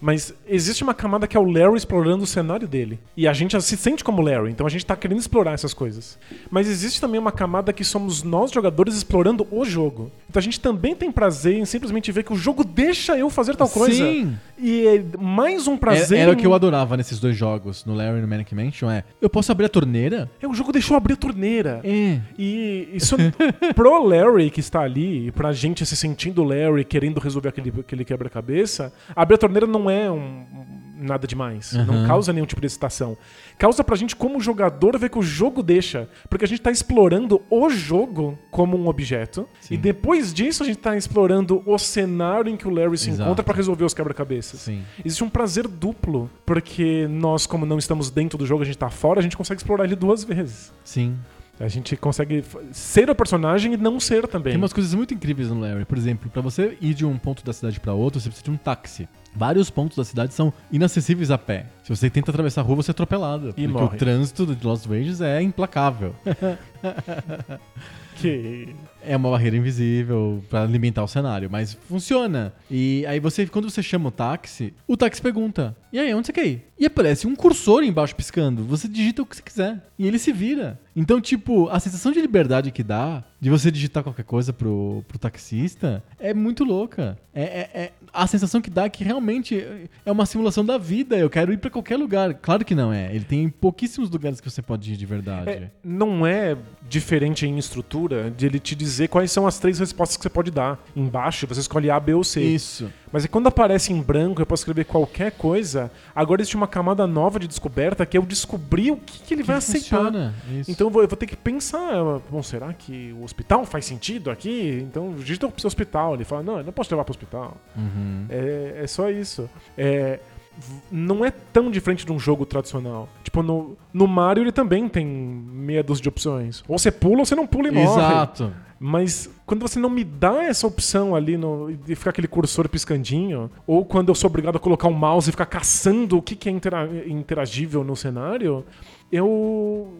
mas existe uma camada que é o Larry explorando o cenário dele. E a gente se sente como Larry, então a gente tá querendo explorar essas coisas. Mas existe também uma camada que somos nós jogadores explorando o jogo. Então a gente também tem prazer em simplesmente ver que o jogo deixa eu fazer tal coisa. Sim. E é mais um prazer. Era, era o em- que eu adorava nesses dois jogos, no Larry e no Manic Mansion, é... Eu posso abrir a torneira? É, o jogo deixou eu abrir a torneira. É. E isso *laughs* pro Larry que está ali, e pra gente se sentindo Larry, querendo resolver aquele, aquele quebra-cabeça, abrir a torneira não é um, nada demais. Não Aham. causa nenhum tipo de excitação. Causa pra gente, como jogador, ver que o jogo deixa. Porque a gente tá explorando o jogo como um objeto. Sim. E depois disso, a gente tá explorando o cenário em que o Larry se Exato. encontra pra resolver os quebra-cabeças. Existe um prazer duplo, porque nós, como não estamos dentro do jogo, a gente tá fora, a gente consegue explorar ele duas vezes. Sim. A gente consegue ser o personagem e não ser também. Tem umas coisas muito incríveis no Larry. Por exemplo, pra você ir de um ponto da cidade pra outro, você precisa de um táxi. Vários pontos da cidade são inacessíveis a pé. Se você tenta atravessar a rua, você é atropelado. E porque morre. o trânsito de Los Angeles é implacável. *laughs* Que... É uma barreira invisível pra alimentar o cenário, mas funciona. E aí você, quando você chama o táxi, o táxi pergunta: "E aí, onde você quer ir?" E aparece um cursor embaixo piscando. Você digita o que você quiser e ele se vira. Então, tipo, a sensação de liberdade que dá de você digitar qualquer coisa pro, pro taxista é muito louca. É, é- é- a sensação que dá é que realmente é uma simulação da vida. Eu quero ir pra qualquer lugar. Claro que não é. Ele tem pouquíssimos lugares que você pode ir de verdade. É, não é diferente em estrutura de ele te dizer quais são as três respostas que você pode dar. Embaixo você escolhe A, B ou C. Isso. Mas é quando aparece em branco, eu posso escrever qualquer coisa. Agora existe uma camada nova de descoberta que é eu descobrir o que, que ele vai Que aceitar. funciona. Isso. Então eu vou, eu vou ter que pensar, bom, será que o hospital faz sentido aqui? Então digita o hospital. Ele fala, não, eu não posso levar pro hospital. Uhum. É, é só isso. É, não é tão diferente de um jogo tradicional. Tipo, no, no Mario ele também tem meia dúzia de opções. Ou você pula ou você não pula e morre. Exato. Mas quando você não me dá essa opção ali no, de ficar aquele cursor piscandinho, ou quando eu sou obrigado a colocar o mouse e ficar caçando o que, que é intera- interagível no cenário, eu,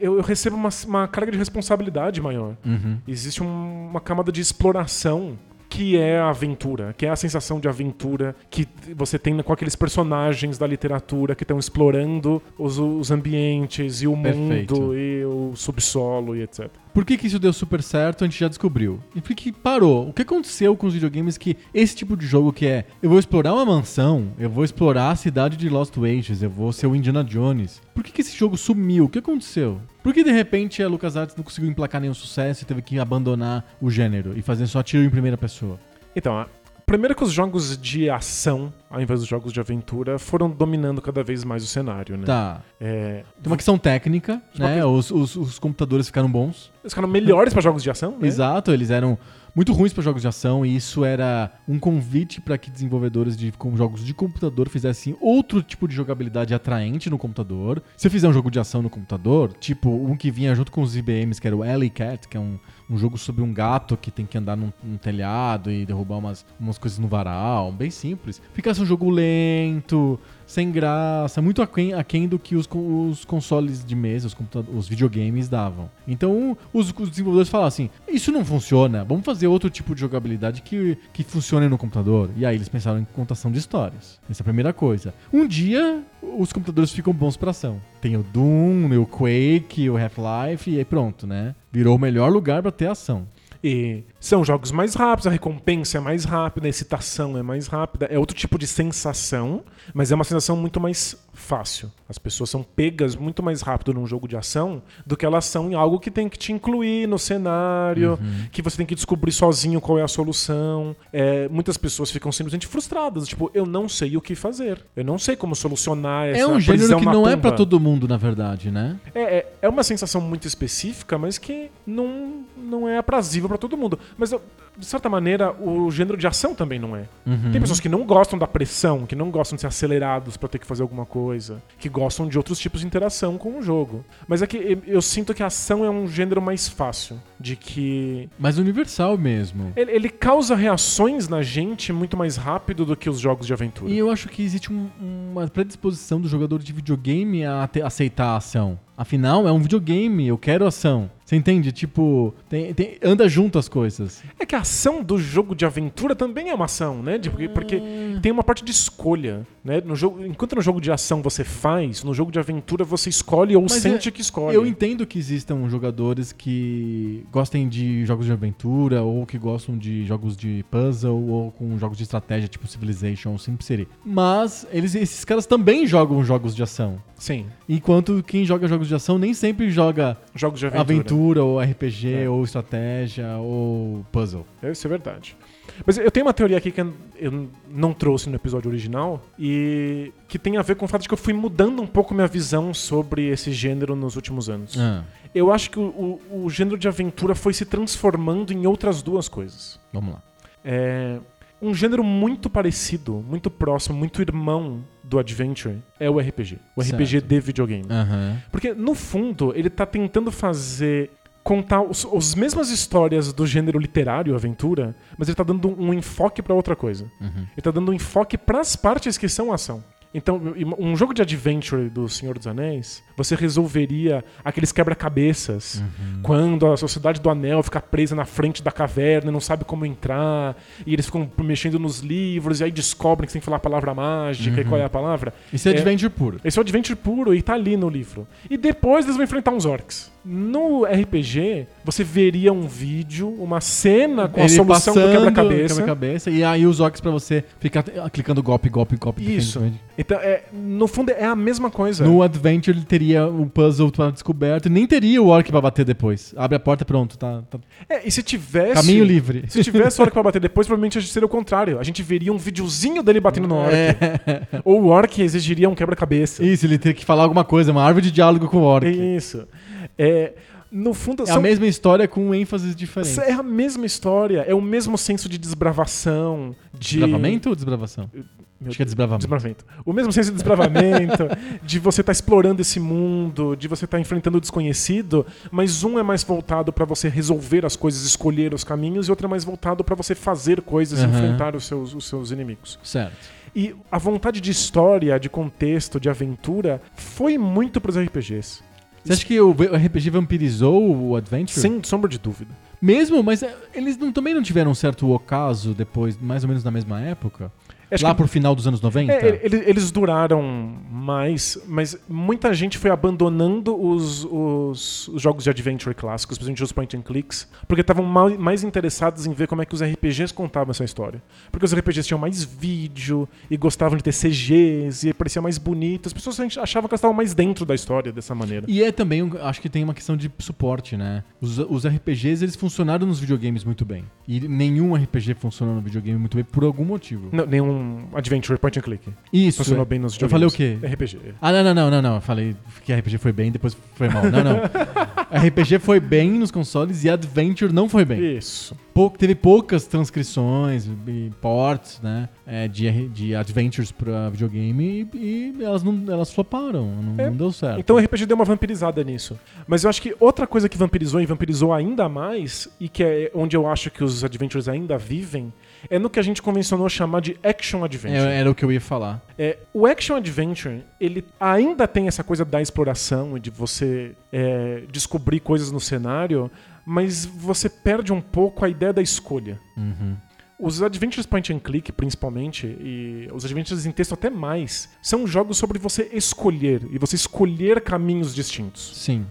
eu recebo uma, uma carga de responsabilidade maior. Uhum. Existe um- uma camada de exploração que é a aventura, que é a sensação de aventura que você tem com aqueles personagens da literatura que estão explorando os, os ambientes e o Perfeito. mundo e o subsolo e etc. Por que, que isso deu super certo, a gente já descobriu. E por que que parou? O que aconteceu com os videogames que esse tipo de jogo que é eu vou explorar uma mansão, eu vou explorar a cidade de Lost Wages, eu vou ser o Indiana Jones. Por que, que esse jogo sumiu? O que aconteceu? Por que de repente a LucasArts não conseguiu emplacar nenhum sucesso e teve que abandonar o gênero e fazer só tiro em primeira pessoa? Então, primeiro que os jogos de ação, ao invés dos jogos de aventura, foram dominando cada vez mais o cenário, né? Tá. É, Tem uma questão técnica, né? Os, os- os computadores ficaram bons. eles ficaram melhores para jogos de ação, né? Exato, eles eram muito ruins para jogos de ação e isso era um convite para que desenvolvedores de com jogos de computador fizessem outro tipo de jogabilidade atraente no computador. Se eu fizer um jogo de ação no computador, tipo um que vinha junto com os IBMs, que era o Alley Cat, que é um, um jogo sobre um gato que tem que andar num, num telhado e derrubar umas, umas coisas no varal, bem simples. Ficasse um jogo lento, sem graça, muito aquém, aquém do que os, os consoles de mesa, os, os videogames davam. Então os, os desenvolvedores falaram assim: isso não funciona, vamos fazer outro tipo de jogabilidade que, que funcione no computador. E aí eles pensaram em contação de histórias. Essa é a primeira coisa. Um dia os computadores ficam bons pra ação. Tem o Doom, o Quake, o Half-Life e aí pronto, né? Virou o melhor lugar pra ter ação. E são jogos mais rápidos, a recompensa é mais rápida, a excitação é mais rápida, é outro tipo de sensação, mas é uma sensação muito mais fácil. As pessoas são pegas muito mais rápido num jogo de ação do que elas são em algo que tem que te incluir no cenário, que você tem que descobrir sozinho qual é a solução. É, muitas pessoas ficam simplesmente frustradas, tipo, eu não sei o que fazer, eu não sei como solucionar essa É um gênero que não é tumba. pra todo mundo, na verdade, né? É, é, é uma sensação muito específica, mas que não, não é aprazível pra todo mundo. Mas, de certa maneira, o gênero de ação também não é. Uhum. Tem pessoas que não gostam da pressão, que não gostam de ser acelerados pra ter que fazer alguma coisa, que gostam de outros tipos de interação com o jogo. Mas é que eu, sinto que a ação é um gênero mais fácil, de que Mas universal mesmo. ele, ele causa reações na gente muito mais rápido do que os jogos de aventura. E eu acho que existe um- uma predisposição do jogador de videogame a te- aceitar a ação. Afinal, é um videogame, eu quero ação. Você entende? Tipo, tem- tem- anda junto as coisas. É que a ação do jogo de aventura também é uma ação, né? De- porque, porque tem uma parte de escolha Né? No jogo, enquanto no jogo de ação você faz, no jogo de aventura você escolhe ou Mas sente é- que escolhe. Eu entendo que existam jogadores que gostem de jogos de aventura ou que gostam de jogos de puzzle ou com jogos de estratégia tipo Civilization ou SimCity. Mas eles, esses caras também jogam jogos de ação. Sim, Enquanto quem joga jogos de ação nem sempre joga jogos de aventura, aventura. ou RPG É. ou estratégia ou puzzle. Isso é verdade. Mas eu tenho uma teoria aqui que eu não trouxe no episódio original e que tem a ver com o fato de que eu fui mudando um pouco minha visão sobre esse gênero nos últimos anos. Ah, Eu acho que o, o- o gênero de aventura foi se transformando em outras duas coisas. vamos lá. É, um gênero muito parecido, muito próximo, muito irmão do adventure é o RPG. O Certo. RPG de videogame. Aham. Porque, no fundo, ele tá tentando fazer. Contar os, as mesmas histórias do gênero literário, aventura, mas ele tá dando um enfoque pra outra coisa. Uhum. Ele tá dando um enfoque pras partes que são ação. Então, um jogo de adventure do Senhor dos Anéis, você resolveria aqueles quebra-cabeças. Quando a Sociedade do Anel fica presa na frente da caverna e não sabe como entrar, e eles ficam mexendo nos livros, e aí descobrem que tem que falar a palavra mágica, e qual é a palavra. Isso é É. adventure puro. Esse é o adventure puro e tá ali no livro. E depois eles vão enfrentar uns orcs. No RPG, você veria um vídeo, uma cena com a Ele solução do quebra-cabeça. quebra-cabeça, e aí os orcs pra você ficar clicando golpe, golpe, golpe. Isso. defende. Então, é, no fundo, é a mesma coisa. No Adventure ele teria um puzzle pra descoberto e nem teria o orc pra bater depois. Abre a porta, pronto, tá, tá- É, e se tivesse. caminho livre. Se tivesse *laughs* orc pra bater depois, provavelmente seria o contrário. A gente veria um videozinho dele batendo no orc. Ou o orc exigiria um quebra-cabeça. Isso, ele teria que falar alguma coisa, uma árvore de diálogo com o orc. Isso. É, no fundo, É a mesma história com ênfases diferentes. É a mesma história, é o mesmo senso de desbravação, de. Desbravamento ou desbravação? Meu Acho que é desbravamento. Desbravamento. O mesmo senso de desbravamento, *laughs* de você estar explorando esse mundo, de você estar enfrentando o desconhecido, mas um é mais voltado pra você resolver as coisas, escolher os caminhos, e outro é mais voltado pra você fazer coisas, Aham. enfrentar os seus, os seus inimigos. Certo. E a vontade de história, de contexto, de aventura, foi muito pros RPGs. Você acha que o o RPG vampirizou o Adventure? Sem sombra de dúvida. Mesmo, mas é, eles não- também não tiveram um certo ocaso depois, mais ou menos na mesma época? Acho Lá que- pro final dos anos 90? É, ele- eles duraram mais, mas muita gente foi abandonando os, os- os jogos de adventure clássicos, principalmente os point and clicks, porque estavam ma- mais interessados em ver como é que os RPGs contavam essa história. Porque os RPGs tinham mais vídeo e gostavam de ter CGs e parecia mais bonito. As pessoas achavam que elas estavam mais dentro da história dessa maneira. E é também, acho que tem uma questão de suporte, né? Os, os RPGs, eles funcionaram nos videogames muito bem. E nenhum RPG funcionou no videogame muito bem por algum motivo. Não, nenhum adventure point and click. Isso. Funcionou é. bem nos Eu falei o quê? RPG. Ah, não, não, não, não, não. Eu falei que RPG foi bem, depois foi mal. Não, não. *laughs* RPG foi bem nos consoles e Adventure não foi bem. Isso. Pou- teve poucas transcrições e ports, né? é, de, de Adventures pra videogame e, e elas, não, elas floparam. Não, É. não deu certo. Então o RPG deu uma vampirizada nisso. Mas eu acho que outra coisa que vampirizou e vampirizou ainda mais, e que é onde eu acho que os adventures ainda vivem, é no que a gente convencionou chamar de action adventure. É, era o que eu ia falar. É, o action adventure, ele ainda tem essa coisa da exploração e de você é, descobrir coisas no cenário, mas você perde um pouco a ideia da escolha. Uhum. Os Adventures Point and Click, principalmente, e os Adventures em texto até mais, são jogos sobre você escolher, e você escolher caminhos distintos. Sim.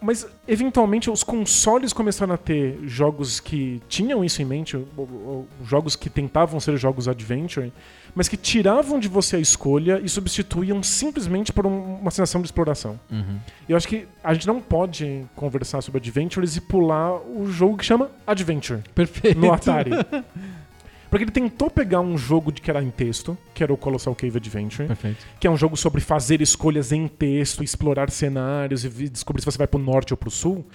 Mas, eventualmente, os consoles começaram a ter jogos que tinham isso em mente, ou- ou jogos que tentavam ser jogos adventure, mas que tiravam de você a escolha e substituíam simplesmente por um- uma sensação de exploração. Uhum. E eu acho que a gente não pode conversar sobre adventures e pular o jogo que chama Adventure Perfeito. no Atari. *laughs* Porque ele tentou pegar um jogo de que era em texto, que era o Colossal Cave Adventure, Perfeito. que é um jogo sobre fazer escolhas em texto, explorar cenários e descobrir se você vai pro norte ou pro sul,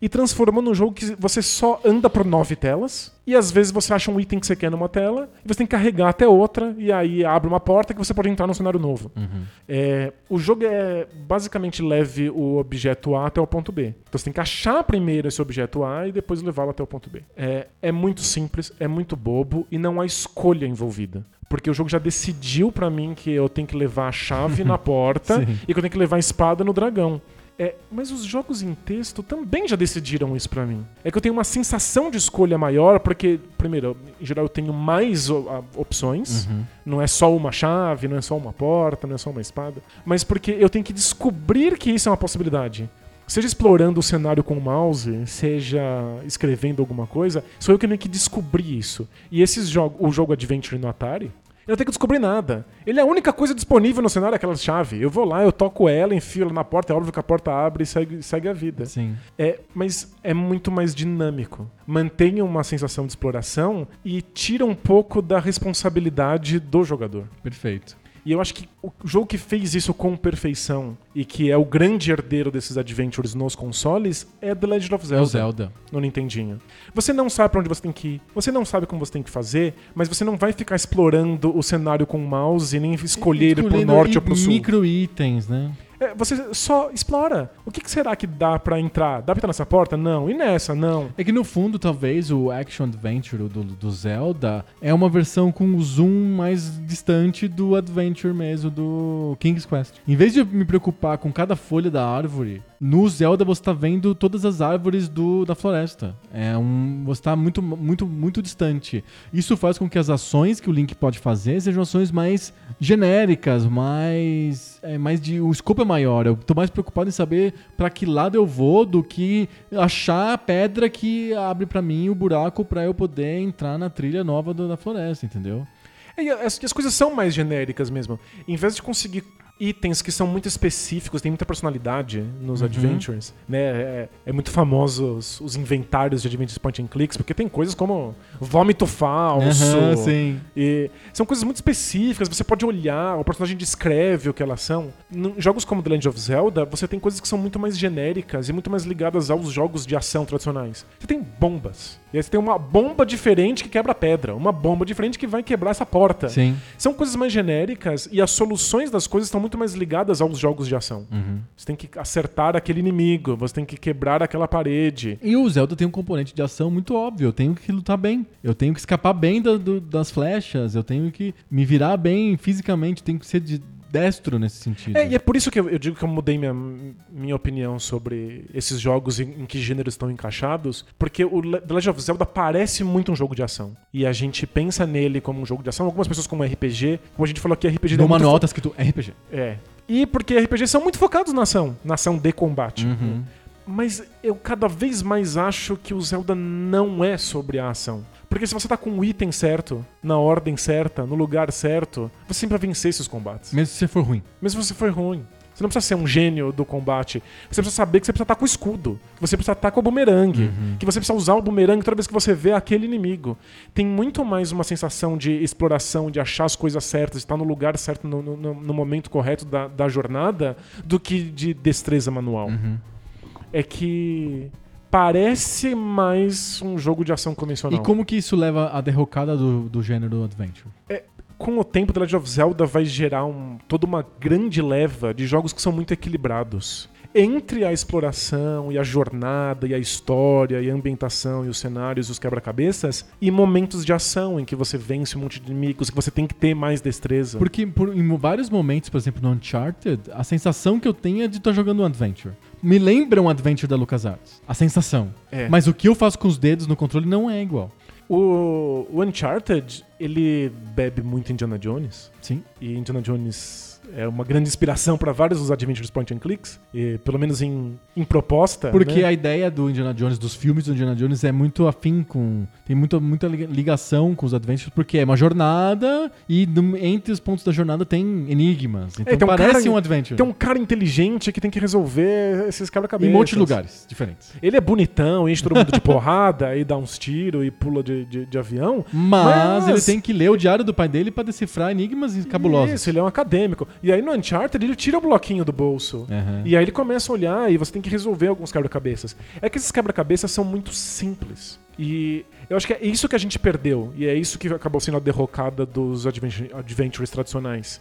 e transformou num jogo que você só anda por nove telas, e às vezes você acha um item que você quer numa tela, e você tem que carregar até outra, e aí abre uma porta que você pode entrar num cenário novo. Uhum. É, o jogo é basicamente leve o objeto A até o ponto B. Então você tem que achar primeiro esse objeto A e depois levá-lo até o ponto B. É, é muito simples, é muito bobo e não há escolha envolvida. Porque o jogo já decidiu pra mim que eu tenho que levar a chave *laughs* na porta e que eu tenho que levar a espada no dragão. É, mas os jogos em texto também já decidiram isso pra mim. É que eu tenho uma sensação de escolha maior, porque, primeiro, em geral eu tenho mais opções. Uhum. Não é só uma chave, não é só uma porta, não é só uma espada. Mas porque eu tenho que descobrir que isso é uma possibilidade. Seja explorando o cenário com o mouse, seja escrevendo alguma coisa, sou eu que tenho que descobrir isso. E esses jogos, o jogo Adventure no Atari, eu tenho que descobrir nada. Ele é a única coisa disponível no cenário, aquela chave. Eu vou lá, eu toco ela, enfio ela na porta, é óbvio que a porta abre e segue, segue a vida. Sim. É, mas é muito mais dinâmico. Mantém uma sensação de exploração e tira um pouco da responsabilidade do jogador. Perfeito. E eu acho que o jogo que fez isso com perfeição e que é o grande herdeiro desses adventures nos consoles é The Legend of É Zelda, o Zelda. no Nintendinho. Você não sabe pra onde você tem que ir, você não sabe como você tem que fazer, mas você não vai ficar explorando o cenário com o mouse e nem escolher Escolhendo norte i- ou pro sul. Micro itens, né? É, você só explora. O que, que será que dá pra entrar? Dá pra entrar nessa porta? Não. E nessa? Não. É que no fundo, talvez, o Action Adventure do, do Zelda é uma versão com o zoom mais distante do Adventure mesmo, do King's Quest. Em vez de me preocupar com cada folha da árvore, no Zelda você tá vendo todas as árvores do, da floresta. É um, você tá muito, muito, muito distante. Isso faz com que as ações que o Link pode fazer sejam ações mais genéricas, mais, é, mais de. O escopo é maior. Eu tô mais preocupado em saber pra que lado eu vou do que achar a pedra que abre pra mim o buraco pra eu poder entrar na trilha nova da floresta, entendeu? É, as, as coisas são mais genéricas mesmo. Em vez de conseguir itens que são muito específicos, tem muita personalidade nos Uhum. adventures, né? É, é muito famoso os, os inventários de adventures point and clicks, porque tem coisas como vômito falso. Sim. E são coisas muito específicas, você pode olhar, o personagem descreve o que elas são. Em jogos como The Legend of Zelda, você tem coisas que são muito mais genéricas e muito mais ligadas aos jogos de ação tradicionais. Você tem bombas. E aí você tem uma bomba diferente que quebra pedra, uma bomba diferente que vai quebrar essa porta. Sim. São coisas mais genéricas e as soluções das coisas estão muito mais ligadas aos jogos de ação. Uhum. Você tem que acertar aquele inimigo, você tem que quebrar aquela parede. E o Zelda tem um componente de ação muito óbvio. Eu tenho que lutar bem. Eu tenho que escapar bem da- do- das flechas. Eu tenho que me virar bem fisicamente. Tenho que ser de destro nesse sentido. É, e é por isso que eu, eu digo que eu mudei minha, minha opinião sobre esses jogos em, em que gêneros estão encaixados, porque o The Legend of Zelda parece muito um jogo de ação. E a gente pensa nele como um jogo de ação, algumas pessoas como RPG, como a gente falou aqui, RPG No é manual tá escrito RPG. É. E porque RPGs são muito focados na ação, na ação de combate. Uhum. Mas eu cada vez mais acho que o Zelda não é sobre a ação. Porque se você tá com o item certo, na ordem certa, no lugar certo, você sempre vai vencer esses combates. Mesmo se você for ruim. Mesmo se você for ruim. Você não precisa ser um gênio do combate. Você precisa saber que você precisa estar com o escudo. Que você precisa estar com o bumerangue. Que você precisa usar o bumerangue toda vez que você vê aquele inimigo. Tem muito mais uma sensação de exploração, de achar as coisas certas, de estar no lugar certo, no, no- no momento correto da, da jornada, do que de destreza manual. Uhum. É que parece mais um jogo de ação E convencional. como que isso leva à derrocada do, do gênero Adventure? com o tempo, The Legend of Zelda vai gerar um- toda uma grande leva de jogos que são muito equilibrados. Entre a exploração e a jornada e a história e a ambientação e os cenários e os quebra-cabeças e momentos de ação em que você vence um monte de inimigos, que você tem que ter mais destreza. Porque por- em vários momentos, por exemplo, no Uncharted, a sensação que eu tenho é de estar jogando um Adventure. Me lembra um Adventure da LucasArts. A sensação. É. Mas o que eu faço com os dedos no controle não é igual. O, o Uncharted, ele bebe muito Indiana Jones. Sim. E Indiana Jones é uma grande inspiração para vários dos adventures point and clicks, e, pelo menos em, em proposta. Porque né? a ideia do Indiana Jones, dos filmes do Indiana Jones, é muito afim com. Tem muita, muita liga- ligação com os Adventures, porque é uma jornada e entre os pontos da jornada tem enigmas. Então tem um parece cara- um Adventure. Tem um cara inteligente que tem que resolver esses em quebra-cabeças. um monte de lugares diferentes. Ele é bonitão, enche todo mundo de *laughs* porrada, aí dá uns tiros e pula de, de, de avião. Mas, Mas- ele tem que ler o diário do pai dele pra decifrar enigmas cabulosos. Isso, ele é um acadêmico. E aí no Uncharted ele tira o bloquinho do bolso. Aham. E aí ele começa a olhar e você tem que resolver alguns quebra-cabeças. É que esses quebra-cabeças são muito simples. E eu acho que é isso que a gente perdeu. E é isso que acabou sendo a derrocada dos adventure- adventures tradicionais.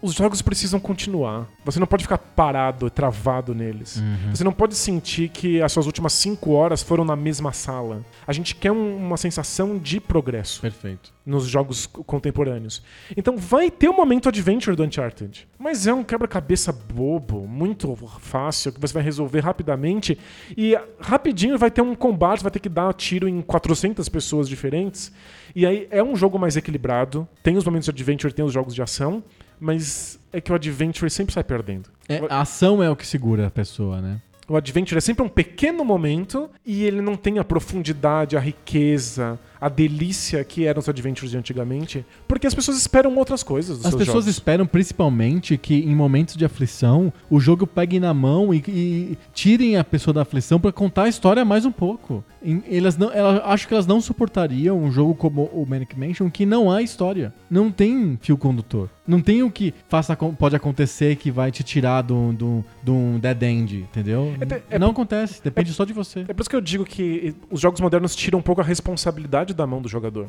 Os jogos precisam continuar. Você não pode ficar parado, travado neles. Você não pode sentir que as suas últimas cinco horas foram na mesma sala. A gente quer um- uma sensação de progresso Perfeito. nos jogos contemporâneos. Então vai ter o momento adventure do Uncharted. Mas é um quebra-cabeça bobo, muito fácil, que você vai resolver rapidamente. E rapidinho vai ter um combate, vai ter que dar tiro em 400 pessoas diferentes. E aí é um jogo mais equilibrado. Tem os momentos de adventure, tem os jogos de ação. Mas é que o adventure sempre sai perdendo. É, a ação é o que segura a pessoa, né? O Adventure é sempre um pequeno momento e ele não tem a profundidade, a riqueza, a delícia que eram os Adventures de antigamente, porque as pessoas esperam outras coisas dos As pessoas jogos. esperam principalmente que em momentos de aflição o jogo pegue na mão e, e tirem a pessoa da aflição pra contar a história mais um pouco. Em- Elas não, ela, acho que elas não suportariam um jogo como o Manic Mansion que não há história, não tem fio condutor, não tem o que faça pode acontecer que vai te tirar de um do, do, dead end, entendeu? É é não acontece, depende só de você. É por isso que eu digo que os jogos modernos tiram um pouco a responsabilidade da mão do jogador.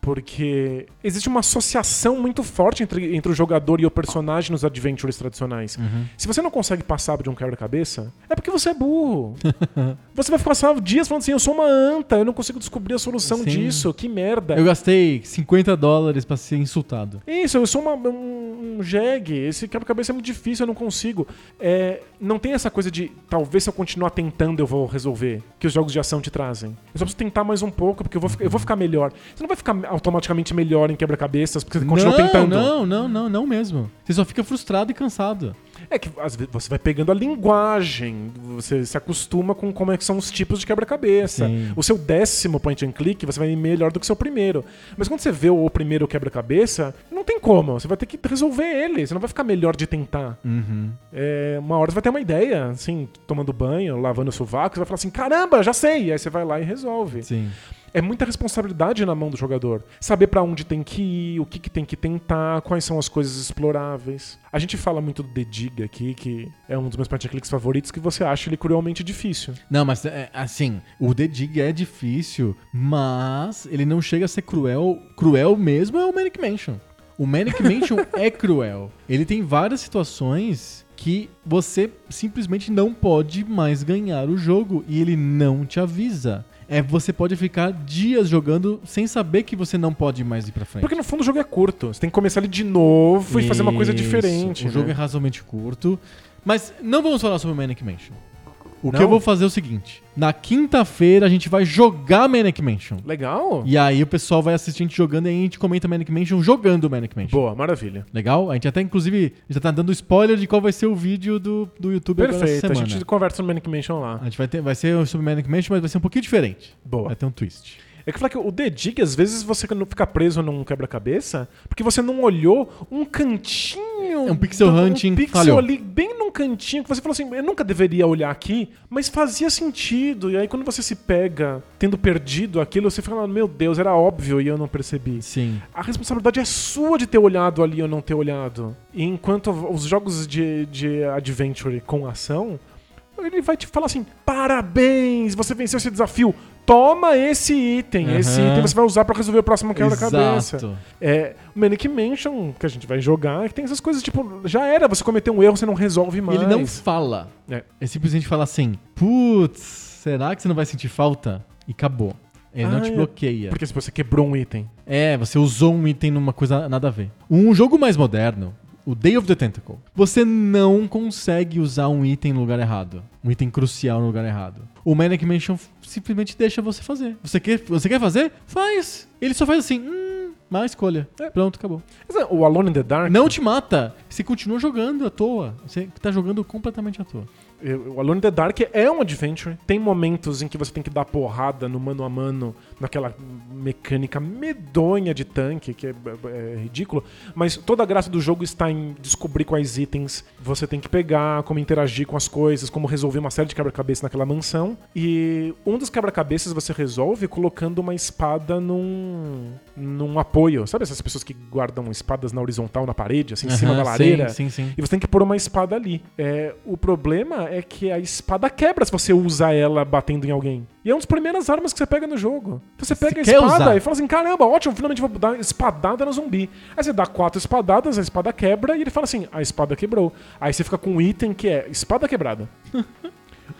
Porque existe uma associação muito forte entre, entre o jogador e o personagem nos adventures tradicionais. Uhum. Se você não consegue passar de um quebra-cabeça, é porque você é burro. *laughs* você vai ficar só dias falando assim: eu sou uma anta, eu não consigo descobrir a solução Sim. disso, que merda. Eu gastei 50 dólares pra ser insultado. Isso, eu sou uma- um, um jegue. Esse quebra-cabeça é muito difícil, eu não consigo. É, não tem essa coisa de talvez se eu continuar tentando eu vou resolver, que os jogos de ação te trazem. Eu só preciso tentar mais um pouco, porque eu vou, eu vou ficar melhor. Você não vai ficar automaticamente melhor em quebra-cabeças, porque você continua não, tentando. Não, não, não, não mesmo. Você só fica frustrado e cansado. É que às vezes você vai pegando a linguagem, você se acostuma com como é que são os tipos de quebra-cabeça. O seu décimo point and click você vai melhor do que o seu primeiro. Mas quando você vê o primeiro quebra-cabeça, não tem como. Você vai ter que resolver ele. Você não vai ficar melhor de tentar. Uhum. É, uma hora você vai ter uma ideia, assim, tomando banho, lavando o sovaco, você vai falar assim: caramba, já sei! Aí você vai lá e resolve. Sim. É muita responsabilidade na mão do jogador. Saber pra onde tem que ir, o que, que tem que tentar, quais são as coisas exploráveis. A gente fala muito do The Dig aqui, que é um dos meus clicks favoritos, que você acha ele cruelmente difícil. Não, mas é, assim, o The Dig é difícil, mas ele não chega a ser cruel. Cruel mesmo é o Manic Mansion. O Manic Mansion *laughs* é cruel. Ele tem várias situações que você simplesmente não pode mais ganhar o jogo e ele não te avisa. É, você pode ficar dias jogando sem saber que você não pode mais ir pra frente. Porque no fundo o jogo é curto. Você tem que começar ele de novo e fazer uma coisa Isso. diferente. O jogo né? é razoavelmente curto. Mas não vamos falar sobre Manic Mansion. O que Não? eu vou fazer é o seguinte: na quinta-feira a gente vai jogar Manic Mansion. Legal. E aí o pessoal vai assistir a gente jogando e aí a gente comenta Manic Mansion jogando Manic Mansion. Boa, maravilha. Legal? A gente até, inclusive, já tá dando spoiler de qual vai ser o vídeo do, do YouTube agora essa Perfeito. A gente conversa no Manic Mansion lá. A gente vai ter, vai ser sobre Manic Mansion, mas vai ser um pouquinho diferente. Boa. Vai ter um twist. É que falei que o The Dig, às vezes você não fica preso num quebra-cabeça porque você não olhou um cantinho. É um pixel do- hunting Um pixel falhou. ali, bem num cantinho, que você falou assim: eu nunca deveria olhar aqui, mas fazia sentido. E aí quando você se pega tendo perdido aquilo, você fica, meu Deus, era óbvio e eu não percebi. Sim. A responsabilidade é sua de ter olhado ali ou não ter olhado. E enquanto os jogos de, de adventure com ação, ele vai te falar assim: parabéns, você venceu esse desafio. Toma esse item. Esse Aham. item você vai usar pra resolver o próximo quebra-cabeça. Exato. É, o Manic Mansion, que a gente vai jogar, que tem essas coisas tipo, já era, você cometeu um erro, você não resolve mais. ele não fala. É. É simplesmente fala assim: putz, será que você não vai sentir falta? E acabou. Ele não Ah, te é. bloqueia. Porque se você quebrou um item. É, você usou um item numa coisa nada a ver. Um jogo mais moderno, o Day of the Tentacle, você não consegue usar um item no lugar errado. Um item crucial no lugar errado. O Manic Mansion simplesmente deixa você fazer. Você quer, você quer fazer? Faz. Ele só faz assim, hum, má escolha. É. Pronto, acabou. É, O Alone in the Dark. Não te mata. Você continua jogando à toa. Você tá jogando completamente à toa. O Alone in the Dark é um adventure. Tem momentos em que você tem que dar porrada no mano a mano, naquela mecânica medonha de tanque, que é, é ridículo. Mas toda a graça do jogo está em descobrir quais itens você tem que pegar, como interagir com as coisas, como resolver uma série de quebra-cabeças naquela mansão. E um dos quebra-cabeças você resolve colocando uma espada num, num apoio. Sabe essas pessoas que guardam espadas na horizontal na parede, assim, em cima da lareira? Sim, sim, sim. E você tem que pôr uma espada ali. É, o problema é que a espada quebra se você usa ela batendo em alguém. E é uma das primeiras armas que você pega no jogo. Então você pega a quer espada usar. e fala assim: caramba, ótimo, finalmente vou dar espadada no zumbi. Aí você dá quatro espadadas, a espada quebra e ele fala assim: a espada quebrou. Aí você fica com um item que é espada quebrada. *laughs*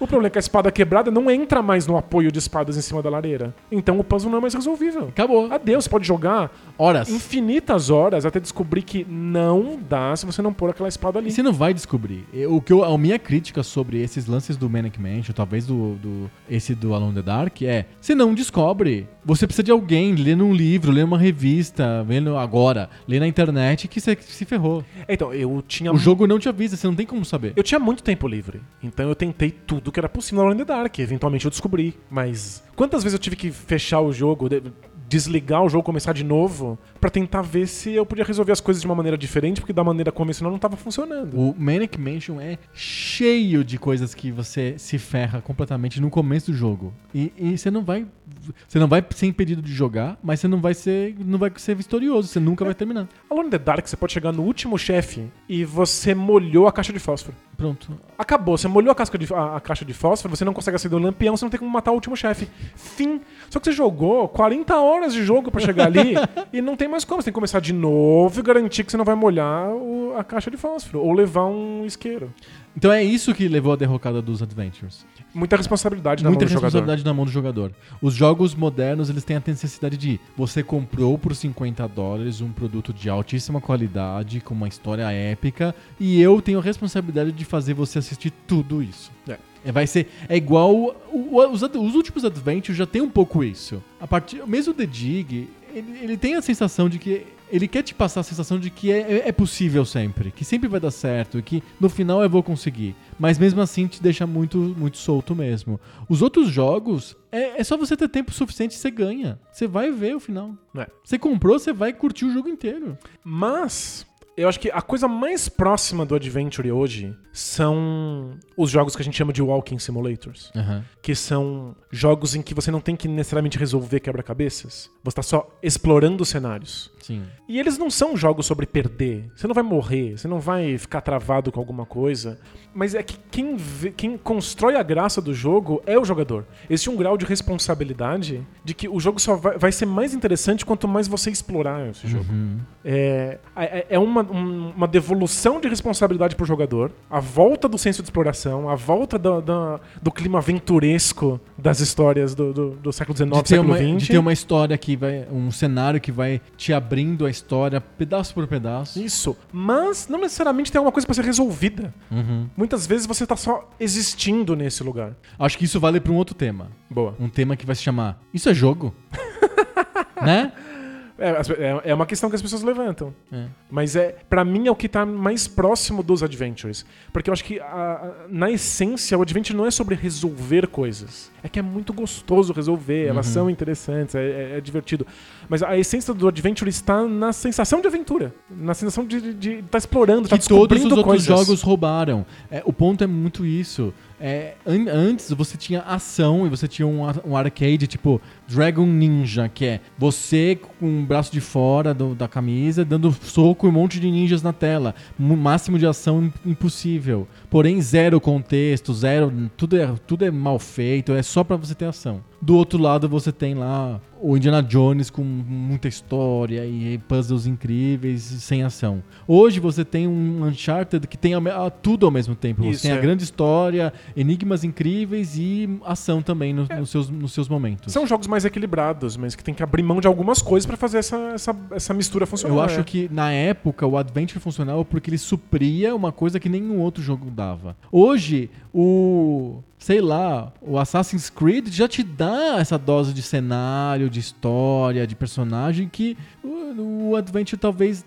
O problema é que a espada quebrada não entra mais no apoio de espadas em cima da lareira. Então o puzzle não é mais resolvível. Acabou. Adeus, você pode jogar Horas. infinitas horas até descobrir que não dá se você não pôr aquela espada ali. E você não vai descobrir. Eu- O que eu, a minha crítica sobre esses lances do Manic Mansion, talvez do, do esse do Alone in the Dark, é: você não descobre. Você precisa de alguém lendo um livro, lendo uma revista, vendo agora, lendo na internet que você se ferrou. Então, eu tinha O jogo não te avisa, você não tem como saber. Eu tinha muito tempo livre, então eu tentei tudo que era possível no Alone in the Dark. Eventualmente eu descobri, mas quantas vezes eu tive que fechar o jogo, desligar o jogo, começar de novo, pra tentar ver se eu podia resolver as coisas de uma maneira diferente, porque da maneira convencional não tava funcionando. O Manic Mansion é cheio de coisas que você se ferra completamente no começo do jogo. E, e você não vai. Você não vai ser impedido de jogar, mas você não vai ser. não vai ser vitorioso, você nunca vai terminar. Alone in the Dark você pode chegar no último chefe e você molhou a caixa de fósforo. Pronto. Acabou, você molhou a, casca de- a- a caixa de fósforo, você não consegue acender o lampião, você não tem como matar o último chefe. Fim. Só que você jogou 40 horas de jogo pra chegar ali *laughs* e não tem mais como. Você tem que começar de novo e garantir que você não vai molhar o- a caixa de fósforo ou levar um isqueiro. Então é isso que levou a derrocada dos Adventures. Muita responsabilidade na Muita mão do jogador. responsabilidade na mão do jogador. Os jogos modernos, eles têm a necessidade de você comprou por 50 dólares um produto de altíssima qualidade, com uma história épica, e eu tenho a responsabilidade de fazer você assistir tudo isso. É. É, vai ser é igual os, os últimos Adventures já tem um pouco isso. A partir mesmo o The Dig, ele, ele tem a sensação de que ele quer te passar a sensação de que é, é- é possível sempre, que sempre vai dar certo, que no final eu vou conseguir. Mas mesmo assim te deixa muito muito solto mesmo. Os outros jogos é, é só você ter tempo suficiente e você ganha. Você vai ver o final. É. Você comprou, você vai curtir o jogo inteiro. Mas eu acho que a coisa mais próxima do Adventure hoje são os jogos que a gente chama de Walking Simulators. Que são jogos em que você não tem que necessariamente resolver quebra-cabeças. Você tá só explorando os cenários. Sim. E eles não são jogos sobre perder. Você não vai morrer, você não vai ficar travado com alguma coisa. Mas é que quem, vê- quem constrói a graça do jogo é o jogador. Existe um grau de responsabilidade de que o jogo só vai, vai ser mais interessante quanto mais você explorar esse jogo. É, é, é uma, um- uma devolução de responsabilidade pro jogador, a volta do senso de exploração, a volta do, do, do clima aventuresco das histórias do, do, do século XIX, De século uma, XX. de ter uma história que vai. Um cenário que vai te abrindo a história pedaço por pedaço. Isso. Mas não necessariamente tem alguma coisa pra ser resolvida. Uhum. Muitas vezes você tá só existindo nesse lugar. Acho que isso vale pra um outro tema. Boa. Um tema que vai se chamar Isso é jogo? *laughs* né? É, é- é uma questão que as pessoas levantam. É. Mas é, para mim é o que tá mais próximo dos adventures. Porque eu acho que a- a- na essência o adventure não é sobre resolver coisas. É que é muito gostoso resolver, elas Uhum. são interessantes, é, é- é divertido. Mas a essência do adventure está na sensação de aventura. Na sensação de estar explorando, estar que todos os outros coisas. jogos roubaram. É, o ponto é muito isso. É, an- antes você tinha ação e você tinha um, um arcade tipo Dragon Ninja, que é você com o braço de fora do- da camisa dando soco e um monte de ninjas na tela. O máximo de ação im- impossível. Porém, zero contexto, zero. Tudo é, tudo é mal feito, é só pra você ter ação. Do outro lado você tem lá o Indiana Jones com muita história e puzzles incríveis sem ação. Hoje você tem um Uncharted que tem a a- tudo ao mesmo tempo. Isso, você tem é. a grande história, enigmas incríveis e ação também no- É. nos, seus, nos seus momentos. São jogos mais equilibrados, mas que tem que abrir mão de algumas coisas pra fazer essa, essa, essa mistura funcionar. Eu acho é. que na época o Adventure funcionava porque ele supria uma coisa que nenhum outro jogo dava. Hoje, o. Sei lá, o Assassin's Creed já te dá essa dose de cenário, de história, de personagem que o, Adventure talvez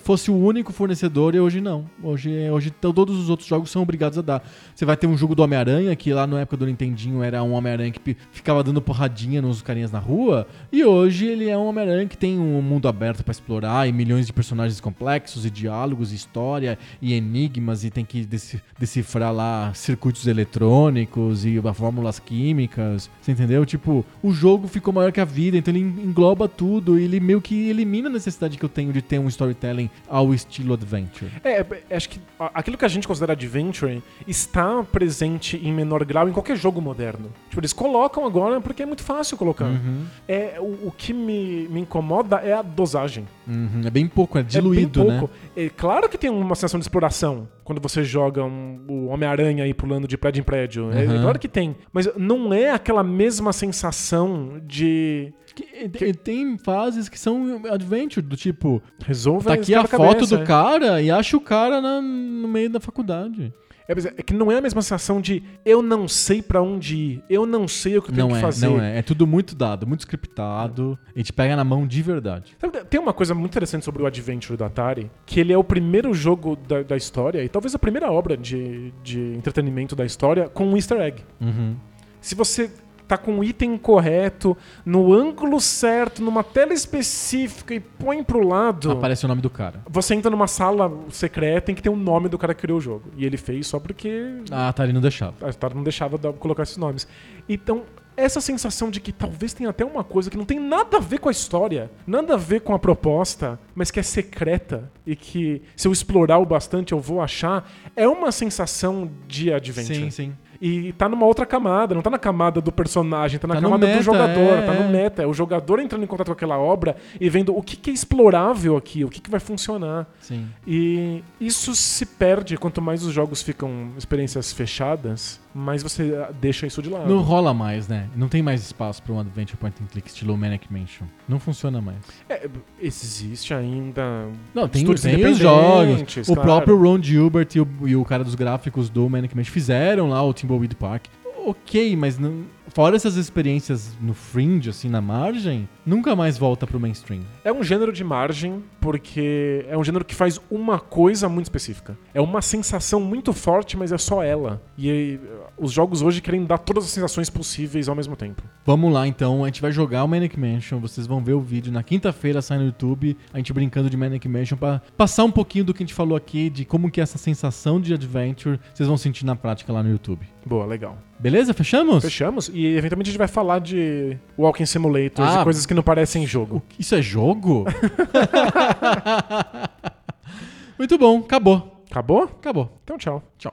fosse o único fornecedor e hoje não. Hoje, hoje to- todos os outros jogos são obrigados a dar. Você vai ter um jogo do Homem-Aranha, que lá na época do Nintendinho era um Homem-Aranha que ficava dando porradinha nos carinhas na rua, e hoje ele é um Homem-Aranha que tem um mundo aberto pra explorar e milhões de personagens complexos e diálogos, e história e enigmas e tem que deci- decifrar lá circuitos eletrônicos e fórmulas químicas, você entendeu? Tipo, o jogo ficou maior que a vida, então ele engloba tudo e ele meio que elimina a necessidade que eu tenho de ter um storytelling ao estilo adventure. É, é, acho que aquilo que a gente considera adventure está presente em menor grau em qualquer jogo moderno. Tipo, eles colocam agora porque é muito fácil colocar. Uhum. É, o, o que me, me incomoda é a dosagem. Uhum, É bem pouco, é diluído, é bem né? pouco. É claro que tem uma sensação de exploração quando você joga um- o Homem-Aranha aí pulando de prédio em prédio. É, Uhum. claro que tem. Mas não é aquela mesma sensação de. Que- e- Tem fases que são adventure, do tipo, Resolve tá aqui a foto do é. cara e acha o cara na- no meio da faculdade. É, é que não é a mesma sensação de eu não sei pra onde ir, eu não sei o que eu tenho Não que é, fazer. não é. É tudo muito dado, muito scriptado. A gente pega na mão de verdade. Tem uma coisa muito interessante sobre o Adventure do Atari, que ele é o primeiro jogo da, da história, e talvez a primeira obra de, de entretenimento da história, com um easter egg. Uhum. Se você tá com o item correto, no ângulo certo, numa tela específica e põe pro lado, Aparece o nome do cara. você entra numa sala secreta em que tem o nome do cara que criou o jogo. E ele fez só porque A Atari não deixava. a Atari não deixava de colocar esses nomes. Então, essa sensação de que talvez tenha até uma coisa que não tem nada a ver com a história, nada a ver com a proposta, mas que é secreta e que se eu explorar o bastante eu vou achar, é uma sensação de adventure. Sim, sim. E tá numa outra camada, não tá na camada do personagem, tá na Tá camada meta, do jogador, é, tá no é. meta. É o jogador entrando em contato com aquela obra e vendo o que, que é explorável aqui, o que, que vai funcionar. Sim. E isso se perde quanto mais os jogos ficam experiências fechadas, mais você ah, deixa isso de lado. Não rola mais, né? Não tem mais espaço pra um adventure point and click estilo Manic Mansion. Não funciona mais. É, existe ainda. Não, tem, tem os jogos. independentes, O claro. próprio Ron Gilbert e o, e o cara dos gráficos do Manic Mansion fizeram lá o Timbleweed Park. Ok, mas não, fora essas experiências no fringe, assim, na margem, nunca mais volta pro mainstream. É um gênero de margem, porque é um gênero que faz uma coisa muito específica. É uma sensação muito forte, mas é só ela. E aí, os jogos hoje querem dar todas as sensações possíveis ao mesmo tempo. Vamos lá, então. A gente vai jogar o Manic Mansion. Vocês vão ver o vídeo na quinta-feira, sai no YouTube. A gente brincando de Manic Mansion pra passar um pouquinho do que a gente falou aqui, de como que é essa sensação de adventure vocês vão sentir na prática lá no YouTube. Boa, legal. Beleza? Fechamos? Fechamos e eventualmente a gente vai falar de Walking Simulators Ah. e coisas que não parecem jogo. Isso é jogo? *laughs* Muito bom. Acabou. Acabou? Acabou. Então tchau. Tchau.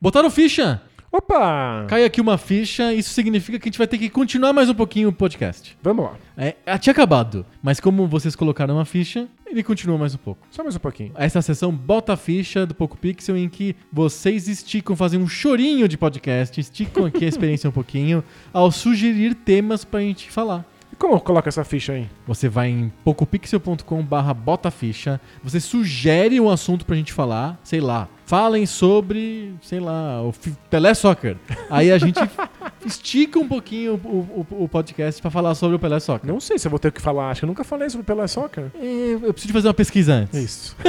Botaram ficha! Opa! Cai aqui uma ficha, isso significa que a gente vai ter que continuar mais um pouquinho o podcast. Vamos lá. É, tinha acabado, mas como vocês colocaram uma ficha, ele continua mais um pouco. Só mais um pouquinho. Essa é sessão Bota a Ficha do Poco Pixel, em que vocês esticam, fazem um chorinho de podcast, esticam aqui a *laughs* experiência um pouquinho, ao sugerir temas pra gente falar. E como coloca essa ficha aí? Você vai em pocopixel.com barra bota ficha, você sugere um assunto pra gente falar, sei lá, falem sobre, sei lá, o Pelé Soccer. Aí a gente *laughs* estica um pouquinho o, o- o podcast pra falar sobre o Pelé Soccer. Não sei se eu vou ter o que falar. Acho que eu nunca falei sobre Pelé Soccer. É, eu preciso fazer uma pesquisa antes. Isso. *laughs*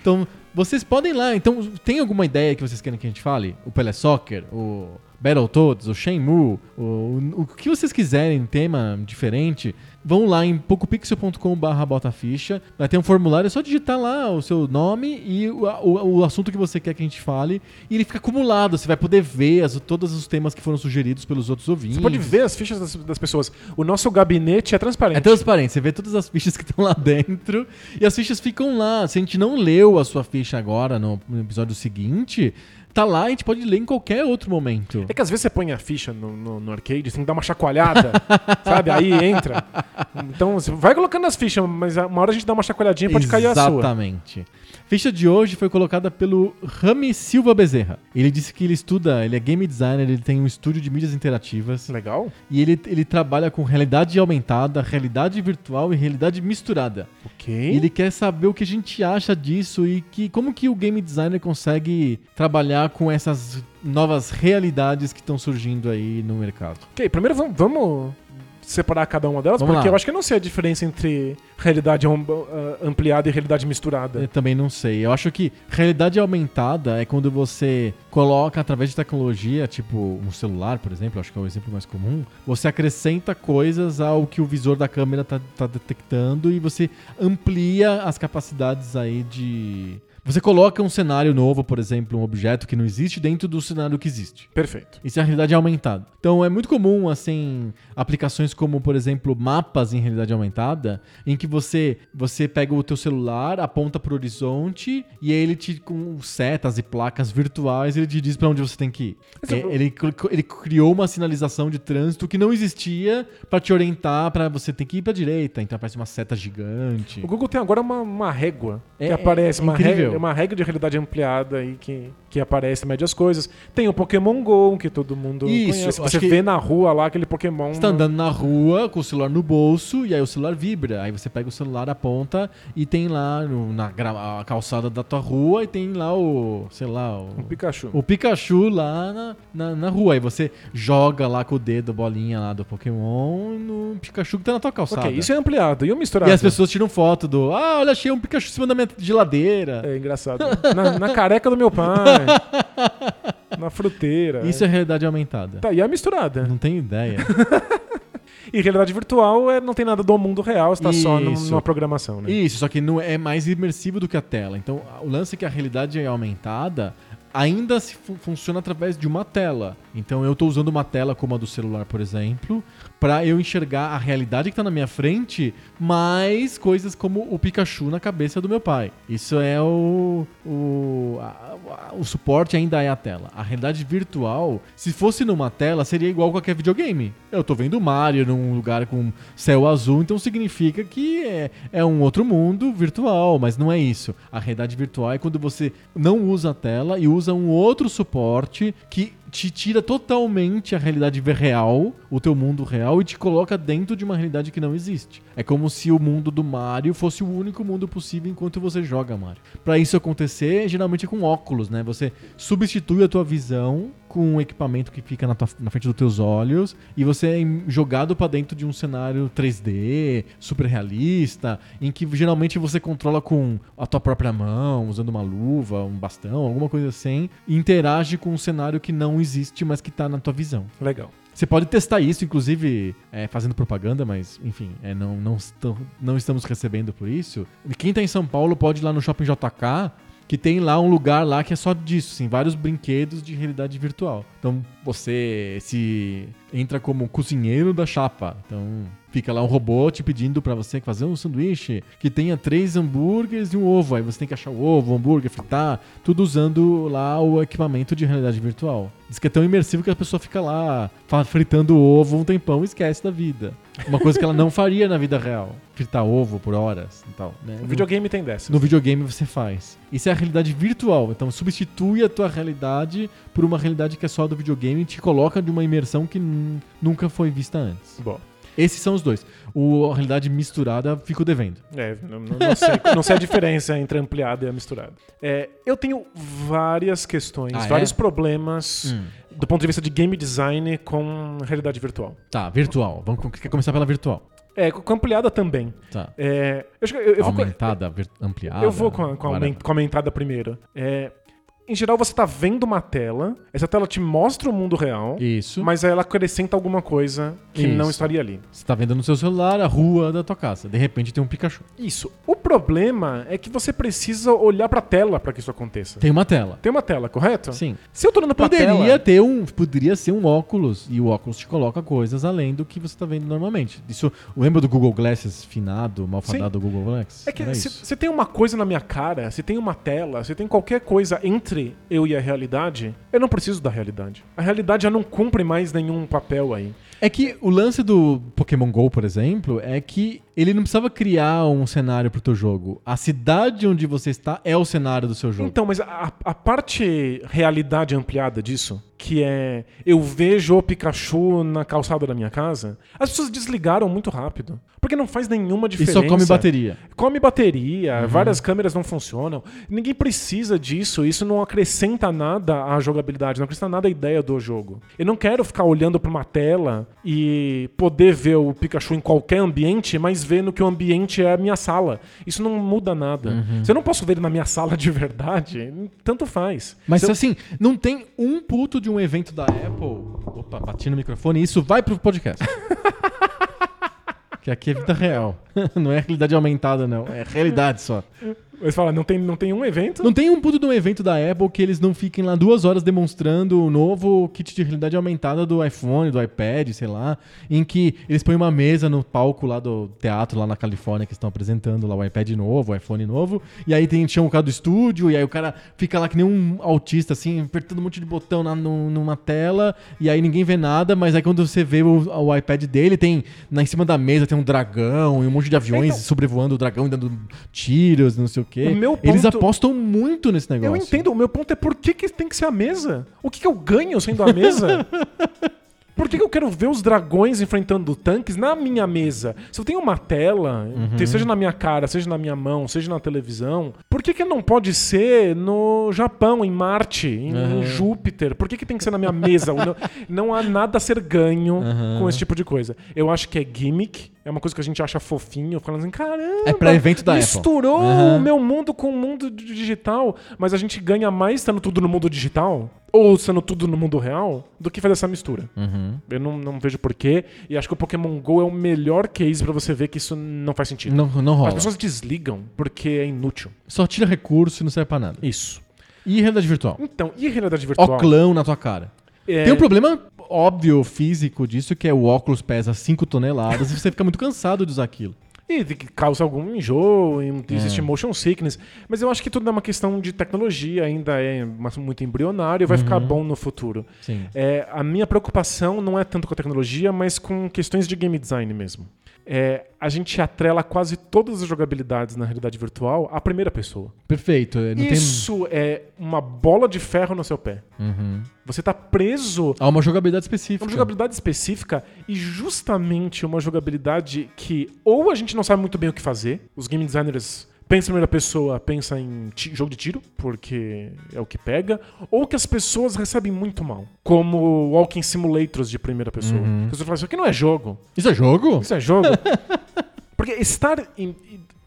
Então, vocês podem ir lá. Então, tem alguma ideia que vocês querem que a gente fale? O Pelé Soccer, o Battletoads, o Shenmue, o, o que vocês quiserem, tema diferente, vão lá em pocopixel.com barra botaficha. Vai ter um formulário, é só digitar lá o seu nome e o, o, o assunto que você quer que a gente fale. E ele fica acumulado, você vai poder ver as, todos os temas que foram sugeridos pelos outros ouvintes. Você pode ver as fichas das, das pessoas. O nosso gabinete é transparente. É transparente, você vê todas as fichas que *laughs* estão lá dentro e as fichas ficam lá. Se a gente não leu a sua ficha agora no, no episódio seguinte, tá lá, a gente pode ler em qualquer outro momento. É que às vezes você põe a ficha no, no, no arcade, você tem que dar uma chacoalhada, *laughs* sabe? Aí entra. Então, você vai colocando as fichas, mas uma hora a gente dá uma chacoalhadinha pode cair a sua. Exatamente. Ficha de hoje foi colocada pelo Rami Silva Bezerra. Ele disse que ele estuda, ele é game designer, ele tem um estúdio de mídias interativas Legal? e ele, ele trabalha com realidade aumentada, realidade virtual e realidade misturada. Ok. E Ele quer saber o que a gente acha disso e que como que o game designer consegue trabalhar com essas novas realidades que estão surgindo aí no mercado. Ok, primeiro vamos, vamos separar cada uma delas, Vamos porque lá. eu acho que eu não sei a diferença entre realidade ah, ampliada e realidade misturada. Eu também não sei. Eu acho que realidade aumentada é quando você coloca através de tecnologia, tipo um celular, por exemplo, acho que é o exemplo mais comum, você acrescenta coisas ao que o visor da câmera tá, tá detectando e você amplia as capacidades aí de. Você coloca um cenário novo, por exemplo, um objeto que não existe dentro do cenário que existe. Perfeito. Isso é a realidade aumentada. Então é muito comum, assim, aplicações como, por exemplo, mapas em realidade aumentada, em que você você pega o teu celular, aponta pro horizonte e aí ele te com setas e placas virtuais, ele te diz pra onde você tem que ir. É o- É, Ele, ele criou uma sinalização de trânsito que não existia pra te orientar pra você ter que ir pra direita, então aparece uma seta gigante. O Google tem agora uma, uma régua É- que aparece, é uma, incrível. régua, uma régua de realidade ampliada aí que, que aparece, mede as coisas. Tem o Pokémon GO, que todo mundo Isso, conhece. Você vê na rua lá aquele Pokémon. Você tá andando na rua com o celular no bolso e aí o celular vibra. Aí você pega o celular, aponta e tem lá no- na gra- a calçada da tua rua e tem lá o, sei lá, o, Um Pikachu. o Pikachu lá na, na, na rua. Aí você joga lá com o dedo a bolinha lá do Pokémon no Pikachu que tá na tua calçada. Ok, isso é ampliado. E o misturado? E as pessoas tiram foto do, ah, olha, achei um Pikachu em cima da minha geladeira. É engraçado. na, na careca do meu pai. *laughs* na fruteira. Isso é realidade aumentada. Tá, e a misturada. Não tenho ideia. *laughs* E realidade virtual é, não tem nada do mundo real, está só num- numa programação, né? Isso, só que não é mais imersivo do que a tela. Então, o lance é que a realidade é aumentada ainda se fu- funciona através de uma tela. Então, eu estou usando uma tela como a do celular, por exemplo, para eu enxergar a realidade que está na minha frente, mais coisas como o Pikachu na cabeça do meu pai. Isso é o o, a- o suporte ainda é a tela. A realidade virtual, se fosse numa tela, seria igual qualquer videogame. Eu tô vendo Mario num lugar com céu azul, então significa que é, é um outro mundo virtual, mas não é isso. A realidade virtual é quando você não usa a tela e usa um outro suporte que te tira totalmente a realidade real, o teu mundo real, e te coloca dentro de uma realidade que não existe. É como se o mundo do Mario fosse o único mundo possível enquanto você joga Mario. Pra isso acontecer, geralmente é com óculos, né? Você substitui a tua visão com um equipamento que fica na, tua- na frente dos teus olhos e você é jogado pra dentro de um cenário 3D, super realista, em que geralmente você controla com a tua própria mão, usando uma luva, um bastão, alguma coisa assim, e interage com um cenário que não existe, mas que tá na tua visão. Legal. Você pode testar isso, inclusive é, fazendo propaganda, mas enfim, é, não, não, não estamos recebendo por isso. Quem tá em São Paulo pode ir lá no Shopping JK, que tem lá um lugar lá que é só disso, assim, vários brinquedos de realidade virtual. Então você se entra como cozinheiro da chapa. Então fica lá um robô te pedindo pra você fazer um sanduíche que tenha três hambúrgueres e um ovo. Aí você tem que achar o ovo, o hambúrguer, fritar, tudo usando lá o equipamento de realidade virtual. Diz que é tão imersivo que a pessoa fica lá fritando o ovo um tempão e esquece da vida. Uma coisa que ela não faria na vida real. Fritar ovo por horas e tal. Né? O videogame tem dessas. No videogame você faz. Isso é a realidade virtual. Então substitui a tua realidade por uma realidade que é só do videogame e te coloca de uma imersão que nun- nunca foi vista antes. Bom. Esses são os dois. O a realidade misturada fico devendo. É, não, não- sei, não sei a diferença entre ampliada e a misturada. É, eu tenho várias questões, Ah, é? vários problemas do ponto de vista de game design com realidade virtual. Tá, virtual. Vamos quer começar pela virtual. É, com acampliada também. Tá. É, eu, eu, eu vou, Aumentada, vir- ampliada. eu vou com a, com a aumentada primeiro. É, em geral, você tá vendo uma tela, essa tela te mostra o mundo real, Isso. mas ela acrescenta alguma coisa que não Isso. estaria ali. Você tá vendo no seu celular a rua da tua casa. De repente tem um Pikachu. Isso. O problema é que você precisa olhar pra tela pra que isso aconteça. Tem uma tela. Tem uma tela, correto? Sim. Se eu tô olhando pra Poderia tela... ter um, poderia ser um óculos e o óculos te coloca coisas além do que você tá vendo normalmente. Isso, lembra do Google Glasses finado, malfadado Google Glass? É que se, se tem uma coisa na minha cara, se tem uma tela, se tem qualquer coisa entre eu e a realidade, eu não preciso da realidade. A realidade já não cumpre mais nenhum papel aí. É que o lance do Pokémon GO, por exemplo, é que ele não precisava criar um cenário pro teu jogo. A cidade onde você está é o cenário do seu jogo. Então, mas a, a parte realidade ampliada disso, que é eu vejo o Pikachu na calçada da minha casa, as pessoas desligaram muito rápido. Porque não faz nenhuma e diferença. só come bateria. Come bateria, Uhum. várias câmeras não funcionam. Ninguém precisa disso. Isso não acrescenta nada à jogabilidade, não acrescenta nada à ideia do jogo. Eu não quero ficar olhando pra uma tela e poder ver o Pikachu em qualquer ambiente, mas vendo que o ambiente é a minha sala. Isso não muda nada. Uhum. Se eu não posso ver ele na minha sala de verdade, tanto faz. Mas Se eu- assim, não tem um puto de um evento da Apple. Opa, bati no microfone e isso vai pro podcast. *laughs* que aqui é vida real. *laughs* não é realidade aumentada, não. É realidade só. Eles falam, não tem, não tem um evento? Não tem um puto de um evento da Apple que eles não fiquem lá duas horas demonstrando o novo kit de realidade aumentada do iPhone, do iPad, sei lá, em que eles põem uma mesa no palco lá do teatro lá na Califórnia que estão apresentando lá o iPad novo, o iPhone novo, e aí tem chama o cara do estúdio, e aí o cara fica lá que nem um autista, assim, apertando um monte de botão na, no- numa tela, e aí ninguém vê nada, mas aí quando você vê o, o iPad dele, tem na em cima da mesa tem um dragão e um monte de aviões Então- sobrevoando o dragão e dando tiros, não sei o quê. O meu Eles ponto- apostam muito nesse negócio. Eu entendo, o meu ponto é por que, que tem que ser a mesa? O que, que eu ganho sendo a mesa? *laughs* Por que, que eu quero ver os dragões enfrentando tanques na minha mesa? Se eu tenho uma tela, te- seja na minha cara, seja na minha mão, seja na televisão, por que, que não pode ser no Japão, em Marte, em, em Júpiter? Por que, que tem que ser na minha mesa? não, *laughs* não há nada a ser ganho com esse tipo de coisa. Eu acho que é gimmick, é uma coisa que a gente acha fofinho, falando assim, caramba, É pra evento da Apple. misturou Aham. o meu mundo com o mundo digital, mas a gente ganha mais estando tudo no mundo digital ou estando tudo no mundo real do que fazer essa mistura. Uhum. Eu não, não vejo porquê e acho que o Pokémon GO é o melhor case pra você ver que isso não faz sentido. Não, não As rola. pessoas desligam porque é inútil. Só tira recurso e não serve pra nada. Isso. E realidade virtual? Então, e realidade virtual? Oclão na tua cara. É, Tem um problema óbvio físico disso, que é o óculos pesa 5 toneladas e você fica muito cansado de usar aquilo. E causa algum enjoo, e É. existe motion sickness. Mas eu acho que tudo é uma questão de tecnologia, ainda é muito embrionário e vai Uhum. ficar bom no futuro. Sim. É, a minha preocupação não é tanto com a tecnologia, mas com questões de game design mesmo. É, a gente atrela quase todas as jogabilidades na realidade virtual à primeira pessoa. Perfeito. Não Isso é uma bola de ferro no seu pé. tem... Uhum. Você tá preso Há uma jogabilidade é específica. uma jogabilidade específica e justamente uma jogabilidade que ou a gente não sabe muito bem o que fazer, os game designers pensam em primeira pessoa, pensam em jogo de tiro, porque é o que pega, ou que as pessoas recebem muito mal, como walking simulators de primeira pessoa. Uhum. As pessoas falam, isso aqui não é jogo, Isso é jogo? isso é jogo. *laughs* porque estar im-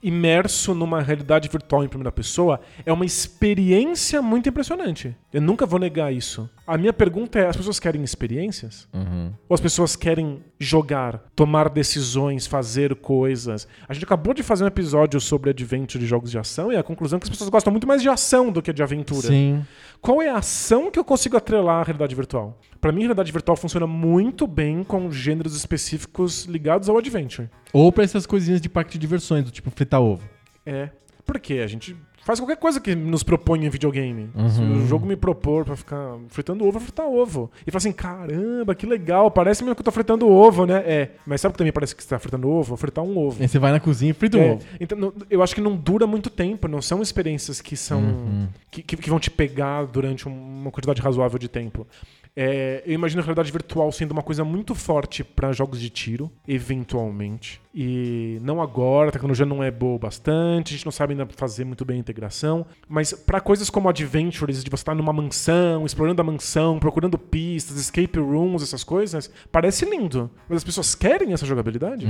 imerso numa realidade virtual em primeira pessoa é uma experiência muito impressionante. Eu nunca vou negar isso. A minha pergunta é: as pessoas querem experiências? Uhum. Ou as pessoas querem jogar, tomar decisões, fazer coisas? A gente acabou de fazer um episódio sobre adventure de jogos de ação e a conclusão é que as pessoas gostam muito mais de ação do que de aventura. Sim. Qual é a ação que eu consigo atrelar à realidade virtual? Pra mim, a realidade virtual funciona muito bem com gêneros específicos ligados ao adventure. Ou pra essas coisinhas de parque de diversões, do tipo fritar ovo. É. Porque a gente faz qualquer coisa que nos propõe em videogame. Uhum. Se o jogo me propor pra ficar fritando ovo, eu fritar ovo. E fala assim, caramba, que legal, parece mesmo que eu tô fritando ovo, né? É. Mas sabe o que também parece que você tá fritando ovo? Fritar um ovo. Aí você vai na cozinha e frita um É, ovo. Então, eu acho que não dura muito tempo, não são experiências que são. Uhum. que, que- que vão te pegar durante um- uma quantidade razoável de tempo. É, eu imagino a realidade virtual sendo uma coisa muito forte para jogos de tiro, eventualmente. E não agora, a tecnologia não é boa o bastante, a gente não sabe ainda fazer muito bem a integração. Mas para coisas como Adventures, de você estar numa mansão, explorando a mansão, procurando pistas, escape rooms, essas coisas, parece lindo. Mas as pessoas querem essa jogabilidade?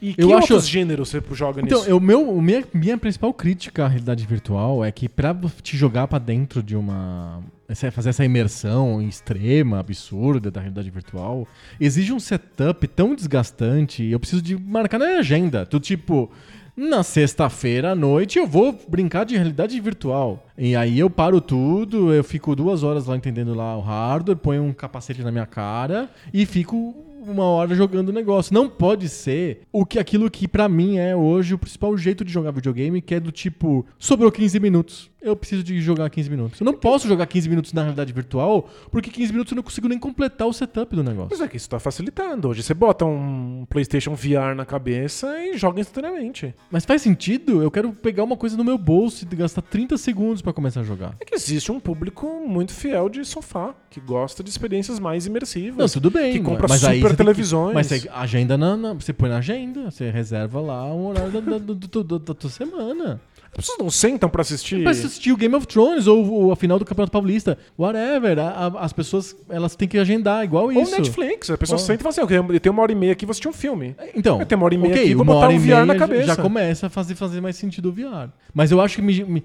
E que Uhum. Eu acho- outros gêneros você joga Então, nisso? eu, meu, o minha, minha principal crítica à realidade virtual é que pra te jogar pra dentro de uma. Essa- fazer essa imersão extrema, absurda da realidade virtual, exige um setup tão desgastante. Eu preciso de marcar na agenda. Do tipo. Na sexta-feira à noite eu vou brincar de realidade virtual. E aí eu paro tudo, eu fico duas horas lá entendendo lá o hardware, ponho um capacete na minha cara e fico uma hora jogando o negócio. Não pode ser o que aquilo que pra mim é hoje o principal jeito de jogar videogame, que é do tipo, sobrou 15 minutos. Eu preciso de jogar 15 minutos. Eu não posso jogar 15 minutos na realidade virtual, porque 15 minutos eu não consigo nem completar o setup do negócio. Mas é que isso tá facilitando. Hoje você bota um PlayStation VR na cabeça e joga instantaneamente. Mas faz sentido? Eu quero pegar uma coisa no meu bolso e gastar 30 segundos pra começar a jogar. É que existe um público muito fiel de sofá, que gosta de experiências mais imersivas. Não, tudo bem. Que compra mas super tem que- televisões. mas você agenda na, na- você põe na agenda, você reserva lá um horário da, da, do- do- do- da tua semana. As pessoas não sentam pra assistir. Pra assistir o Game of Thrones ou, ou a final do Campeonato Paulista. Whatever. A- a- as pessoas, elas têm que agendar, igual Ou isso. Netflix. A pessoa Ó. senta e fala assim: "Ok, eu tenho uma hora e meia aqui, vou assistir um filme. Então, Eu tenho uma hora e meia ok, aqui, vou botar um VR na cabeça. Já começa a fazer, fazer mais sentido o VR. Mas eu acho que me- me-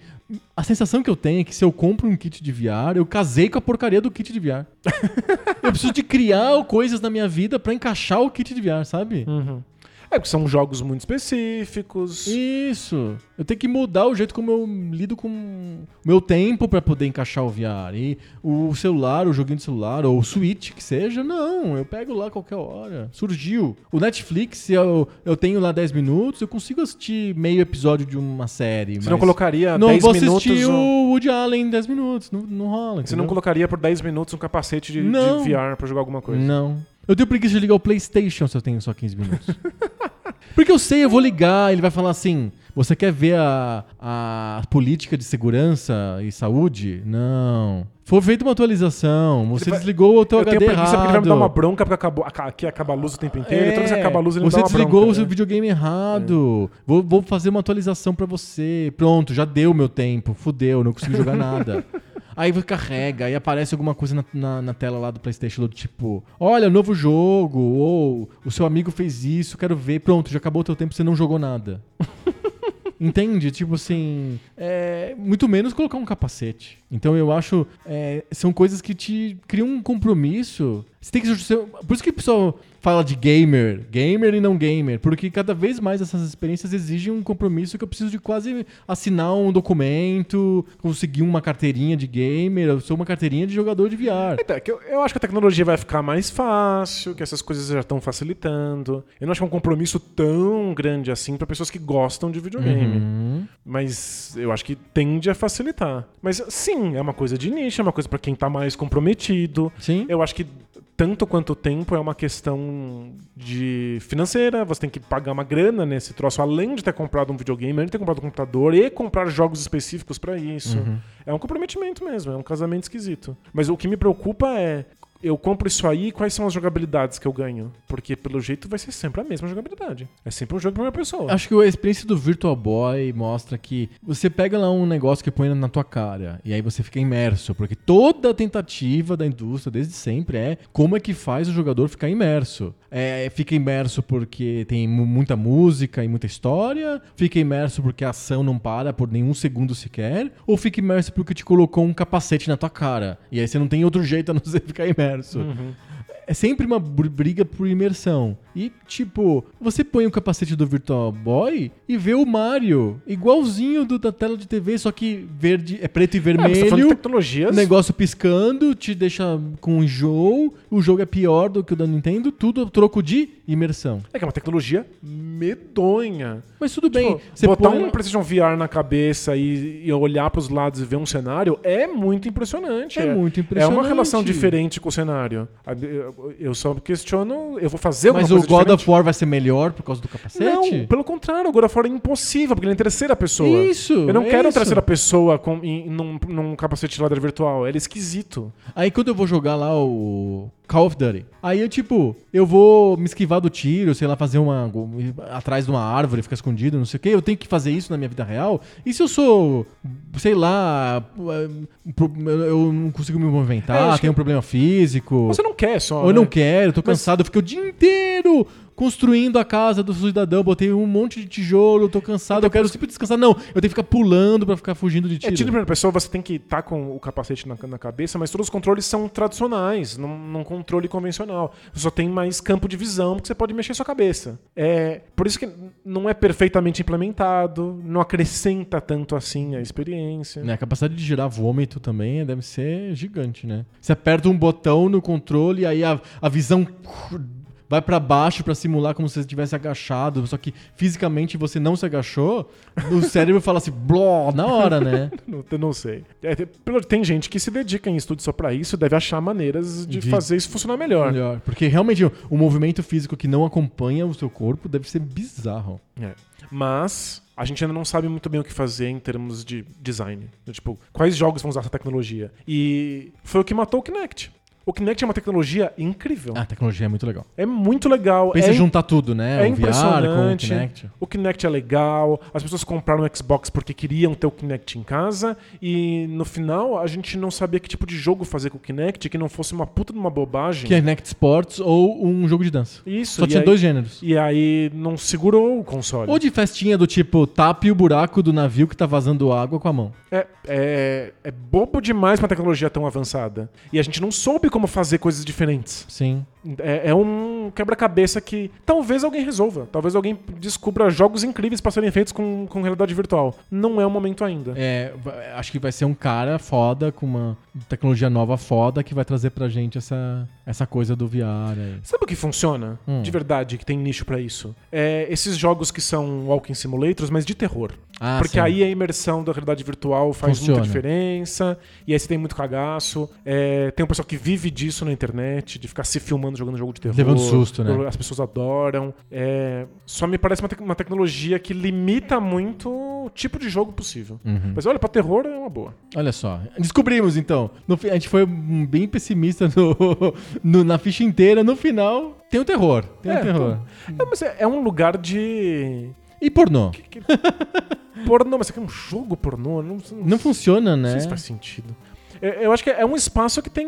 a sensação que eu tenho é que se eu compro um kit de VR, eu casei com a porcaria do kit de VR. *laughs* eu preciso de criar coisas na minha vida pra encaixar o kit de VR, sabe? É, porque são jogos muito específicos. Isso. Eu tenho que mudar o jeito como eu lido com o meu tempo pra poder encaixar o VR. E o celular, o joguinho de celular, ou o Switch, que seja, não. Eu pego lá qualquer hora. Surgiu. O Netflix, eu, eu tenho lá 10 minutos, eu consigo assistir meio episódio de uma série. Você não colocaria Não 10 vou minutos. assistir um- o Woody Allen em 10 minutos. Não, não rola. Você não entendeu? colocaria por 10 minutos um capacete de, de Não. VR pra jogar alguma coisa. Não. Eu tenho preguiça de ligar o PlayStation se eu tenho só 15 minutos. *laughs* Porque eu sei, eu vou ligar, ele vai falar assim: você quer ver a, a política de segurança e saúde? Não. Foi feita uma atualização, você vai- desligou o teu Eu tenho HD preguiça porque ele vai me dar errado. uma bronca porque acabou, aca- aqui acaba a luz o tempo inteiro. Toda vez que É, acaba a luz ele me você dá uma desligou bronca. o seu né? videogame errado. Vou, vou fazer uma atualização pra você. Pronto, já deu meu tempo. Fudeu, não consigo jogar nada. *laughs* Aí você carrega, aí aparece alguma coisa na, na, na tela lá do PlayStation, do tipo: Olha, novo jogo, ou o seu amigo fez isso, quero ver. Pronto, já acabou o teu tempo, você não jogou nada. *laughs* Entende? Tipo assim, é, muito menos colocar um capacete. Então eu acho, é, são coisas que te criam um compromisso. Você tem que ser, por isso que o pessoal fala de gamer, gamer e não gamer, porque cada vez mais essas experiências exigem um compromisso que eu preciso de quase assinar um documento, conseguir uma carteirinha de gamer, eu sou uma carteirinha de jogador de VR. Então, é eu, eu acho que a tecnologia vai ficar mais fácil, que essas coisas já estão facilitando. Eu não acho que é um compromisso tão grande assim pra pessoas que gostam de videogame. Uhum. Mas eu acho que tende a facilitar. Mas sim, é uma coisa de nicho, é uma coisa pra quem tá mais comprometido. Sim. Eu acho que tanto quanto tempo é uma questão de financeira, você tem que pagar uma grana nesse troço, além de ter comprado um videogame, além de ter comprado um computador e comprar jogos específicos pra isso. É um comprometimento mesmo, é um casamento esquisito. Mas o que me preocupa é eu compro isso aí quais são as jogabilidades que eu ganho? Porque pelo jeito vai ser sempre a mesma jogabilidade. É sempre um jogo pra uma pessoa. Acho que a experiência do Virtual Boy mostra que você pega lá um negócio que põe na tua cara e aí você fica imerso, porque toda a tentativa da indústria desde sempre é como é que faz o jogador ficar imerso. É, fica imerso porque tem mu- muita música e muita história, fica imerso porque a ação não para por nenhum segundo sequer, ou fica imerso porque te colocou um capacete na tua cara e aí você não tem outro jeito a não ser ficar imerso universo. Uhum. É sempre uma br- briga por imersão. E, tipo, você põe o capacete do Virtual Boy e vê o Mario igualzinho do da tela de TV, só que verde, é preto e É, você tá vermelho. tecnologias. o negócio piscando, te deixa com enjoo, o jogo é pior do que o da Nintendo, tudo a troco de imersão. É que é uma tecnologia medonha. Mas tudo bem, Tipo, você botar põe um PlayStation VR na cabeça e, e olhar pros lados e ver um cenário é muito impressionante. É muito É impressionante. uma relação diferente com o cenário. Eu, só questiono, eu vou fazer alguma Mas o God diferente. of War vai ser melhor por causa do capacete? Não, pelo contrário, o God of War é impossível, porque ele é em terceira pessoa. Isso, Eu não é quero isso. terceira pessoa com, em, num, num capacete de laser virtual. Ele é esquisito. Aí quando eu vou jogar lá o Call of Duty, aí eu tipo, eu vou me esquivar do tiro, sei lá, fazer uma. atrás de uma árvore, ficar escondido, não sei o quê. Eu tenho que fazer isso na minha vida real. E se eu sou, sei lá, eh, eu não consigo me É, movimentar, acho tenho um problema físico. Você não quer só. Eu né? não quero, tô Mas- cansado, eu fiquei o dia inteiro construindo a casa do cidadão, botei um monte de tijolo, tô cansado, Então, eu quero sempre descansar. Não, eu tenho que ficar pulando pra ficar fugindo de É tiro. tiro em primeira pessoa, você tem que estar com o capacete na, na cabeça, mas todos os controles são tradicionais, num, num controle convencional. Você só tem mais campo de visão, porque você pode mexer sua cabeça. É por isso que não é perfeitamente implementado, não acrescenta tanto assim a experiência. Né, a capacidade de gerar vômito também deve ser gigante, né? Você aperta um botão no controle e aí a, a visão vai pra baixo pra simular como se você estivesse agachado, só que fisicamente você não se agachou, o *laughs* cérebro fala assim, bló, na hora, né? *laughs* Não, não sei. É, tem, gente que se dedica em estudo só pra isso, deve achar maneiras de De- fazer isso funcionar melhor. Melhor. Porque realmente o, o movimento físico que não acompanha o seu corpo deve ser bizarro. É. Mas a gente ainda não sabe muito bem o que fazer em termos de design. Tipo, quais jogos vão usar essa tecnologia? E foi o que matou o Kinect. O Kinect é uma tecnologia incrível. A tecnologia é muito legal. É muito legal. Pensa é em juntar tudo, né? é o VR com o impressionante. Kinect. O Kinect é legal, as pessoas compraram o Xbox porque queriam ter o Kinect em casa e no final a gente não sabia que tipo de jogo fazer com o Kinect, que não fosse uma puta de uma bobagem. Kinect Sports ou um jogo de dança. Isso, Só tinha aí, dois gêneros. E aí não segurou o console. Ou de festinha do tipo, tape o buraco do navio que tá vazando água com a mão. É, é, é bobo demais uma tecnologia tão avançada. E a gente não soube como fazer coisas diferentes. Sim. É, é um quebra-cabeça que talvez alguém resolva. Talvez alguém descubra jogos incríveis para serem feitos com, com realidade virtual. Não é o momento ainda. É, acho que vai ser um cara foda com uma tecnologia nova foda que vai trazer pra gente essa, essa coisa do VR aí. Sabe o que funciona Hum. de verdade, que tem nicho pra isso? É esses jogos que são walking simulators, mas de terror. Ah, Porque sim. aí a imersão da realidade virtual faz Funciona. muita diferença. E aí você tem muito cagaço. É, tem um pessoal que vive disso na internet, de ficar se filmando jogando jogo de terror. Levando susto, né? As pessoas adoram. É, só me parece uma, tec- uma tecnologia que limita muito o tipo de jogo possível. Uhum. Mas olha, pra terror é uma boa. Olha só. Descobrimos então. No a gente foi bem pessimista no- *laughs* no- na ficha inteira. No final, tem o terror. Tem o É, terror. É, mas é, é um lugar de. E pornô? que- que- *laughs* pornô, mas isso aqui é um jogo pornô? Não, não, Não funciona, Não né? sei se faz sentido. É, Eu acho que é um espaço que tem,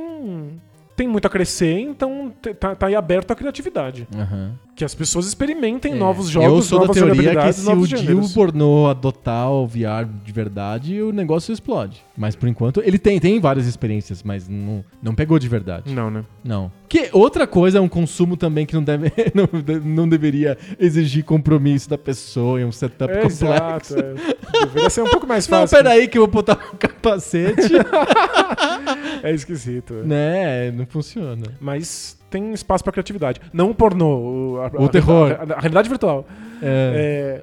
tem muito a crescer, então tá, tá aí aberto à criatividade. Aham. Que as pessoas experimentem É. novos Eu jogos, sou da novas teoria que se o gêneros. pornô adotar o VR de verdade, o negócio explode. Mas por enquanto, ele tem, tem várias experiências, mas não, não pegou de verdade. Não, né? Não. Que outra coisa é um consumo também que não, deve, *laughs* não, não deveria exigir compromisso da pessoa e um setup É, complexo. exato. É. Deveria ser um pouco mais *laughs* Não, fácil. peraí que eu vou botar um capacete. *laughs* É esquisito. é. né, não funciona. Mas tem espaço pra criatividade. Não o pornô, o, a- O a- terror. A, a realidade virtual. É.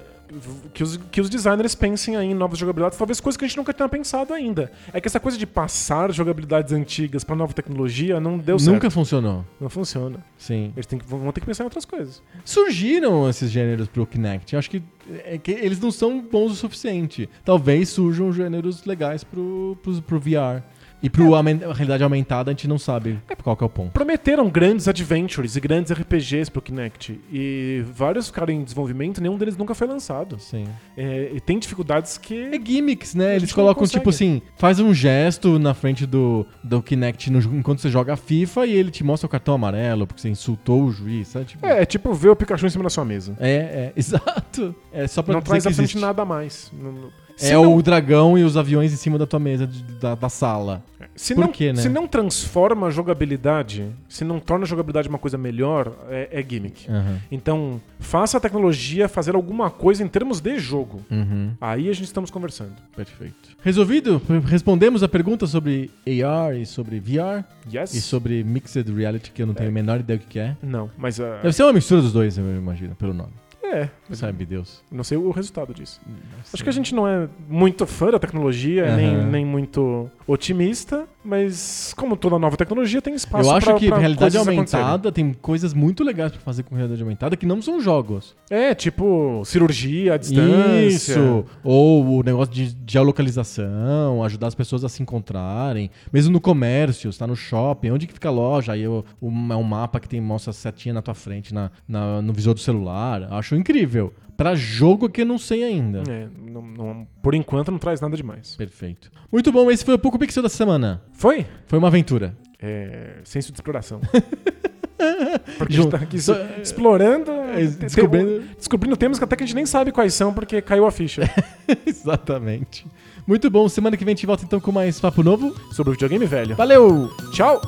Que, os, que os designers pensem aí em novas jogabilidades, talvez coisas que a gente nunca tenha pensado ainda. É que essa coisa de passar jogabilidades antigas pra nova tecnologia não deu certo. Nunca funcionou. Não funciona. Sim. Eles têm que, vão ter que pensar em outras coisas. Surgiram esses gêneros pro Kinect. Eu acho que, é que eles não são bons o suficiente. Talvez surjam gêneros legais pro, pro, pro VR. E pro aumen- realidade aumentada a gente não sabe qual que é o ponto. Prometeram grandes adventures e grandes RPGs pro Kinect. E vários ficaram em desenvolvimento, nenhum deles nunca foi lançado. Sim. É, e tem dificuldades É que. gimmicks, né? Eles colocam, tipo assim, faz um gesto na frente do, do Kinect no- enquanto você joga FIFA e ele te mostra o cartão amarelo porque você insultou o juiz, sabe? Tipo, É, é tipo ver o Pikachu em cima da sua mesa. é, é, *laughs* exato. É só pra Não traz que absolutamente nada a mais. Não- não- É Se não- o dragão e os aviões em cima da tua mesa de- da, da sala. Se Por não, quê, né? se não transforma a jogabilidade, se não torna a jogabilidade uma coisa melhor, é, é gimmick. Aham. Então, faça a tecnologia fazer alguma coisa em termos de jogo. Uhum. Aí a gente estamos conversando. Perfeito. Resolvido? Respondemos a pergunta sobre AR e sobre VR Yes? e sobre Mixed Reality, que eu não tenho a menor ideia do que é. Não, mas. ah, Deve ser uma mistura dos dois, eu imagino, pelo nome. É. Sabe Deus. Não sei o resultado disso. Acho que a gente não é muito fã da tecnologia, nem, Aham. nem muito otimista, mas como toda nova tecnologia tem espaço Eu acho pra- que pra realidade aumentada tem coisas muito legais pra fazer com realidade aumentada que não são jogos. É, tipo cirurgia à distância. Isso. Ou o negócio de geolocalização, ajudar as pessoas a se encontrarem. Mesmo no comércio, está no shopping, onde que fica a loja? Aí o- o- é um mapa que tem mostra a setinha na tua frente, na, na- no visor do celular. Acho incrível. Pra jogo que eu não sei ainda. É, não- não- por enquanto não traz nada demais. Perfeito. Muito bom, esse foi o Pouco Pixel da semana. Foi? Foi uma aventura. É, senso de exploração. *laughs* Porque a Jun- gente tá aqui so- explorando, É, descobrindo- descobrindo temas que até que a gente nem sabe quais são porque caiu a ficha. *laughs* Exatamente. Muito bom. Semana que vem a gente volta então com mais papo novo. Sobre o videogame velho. Valeu! Tchau!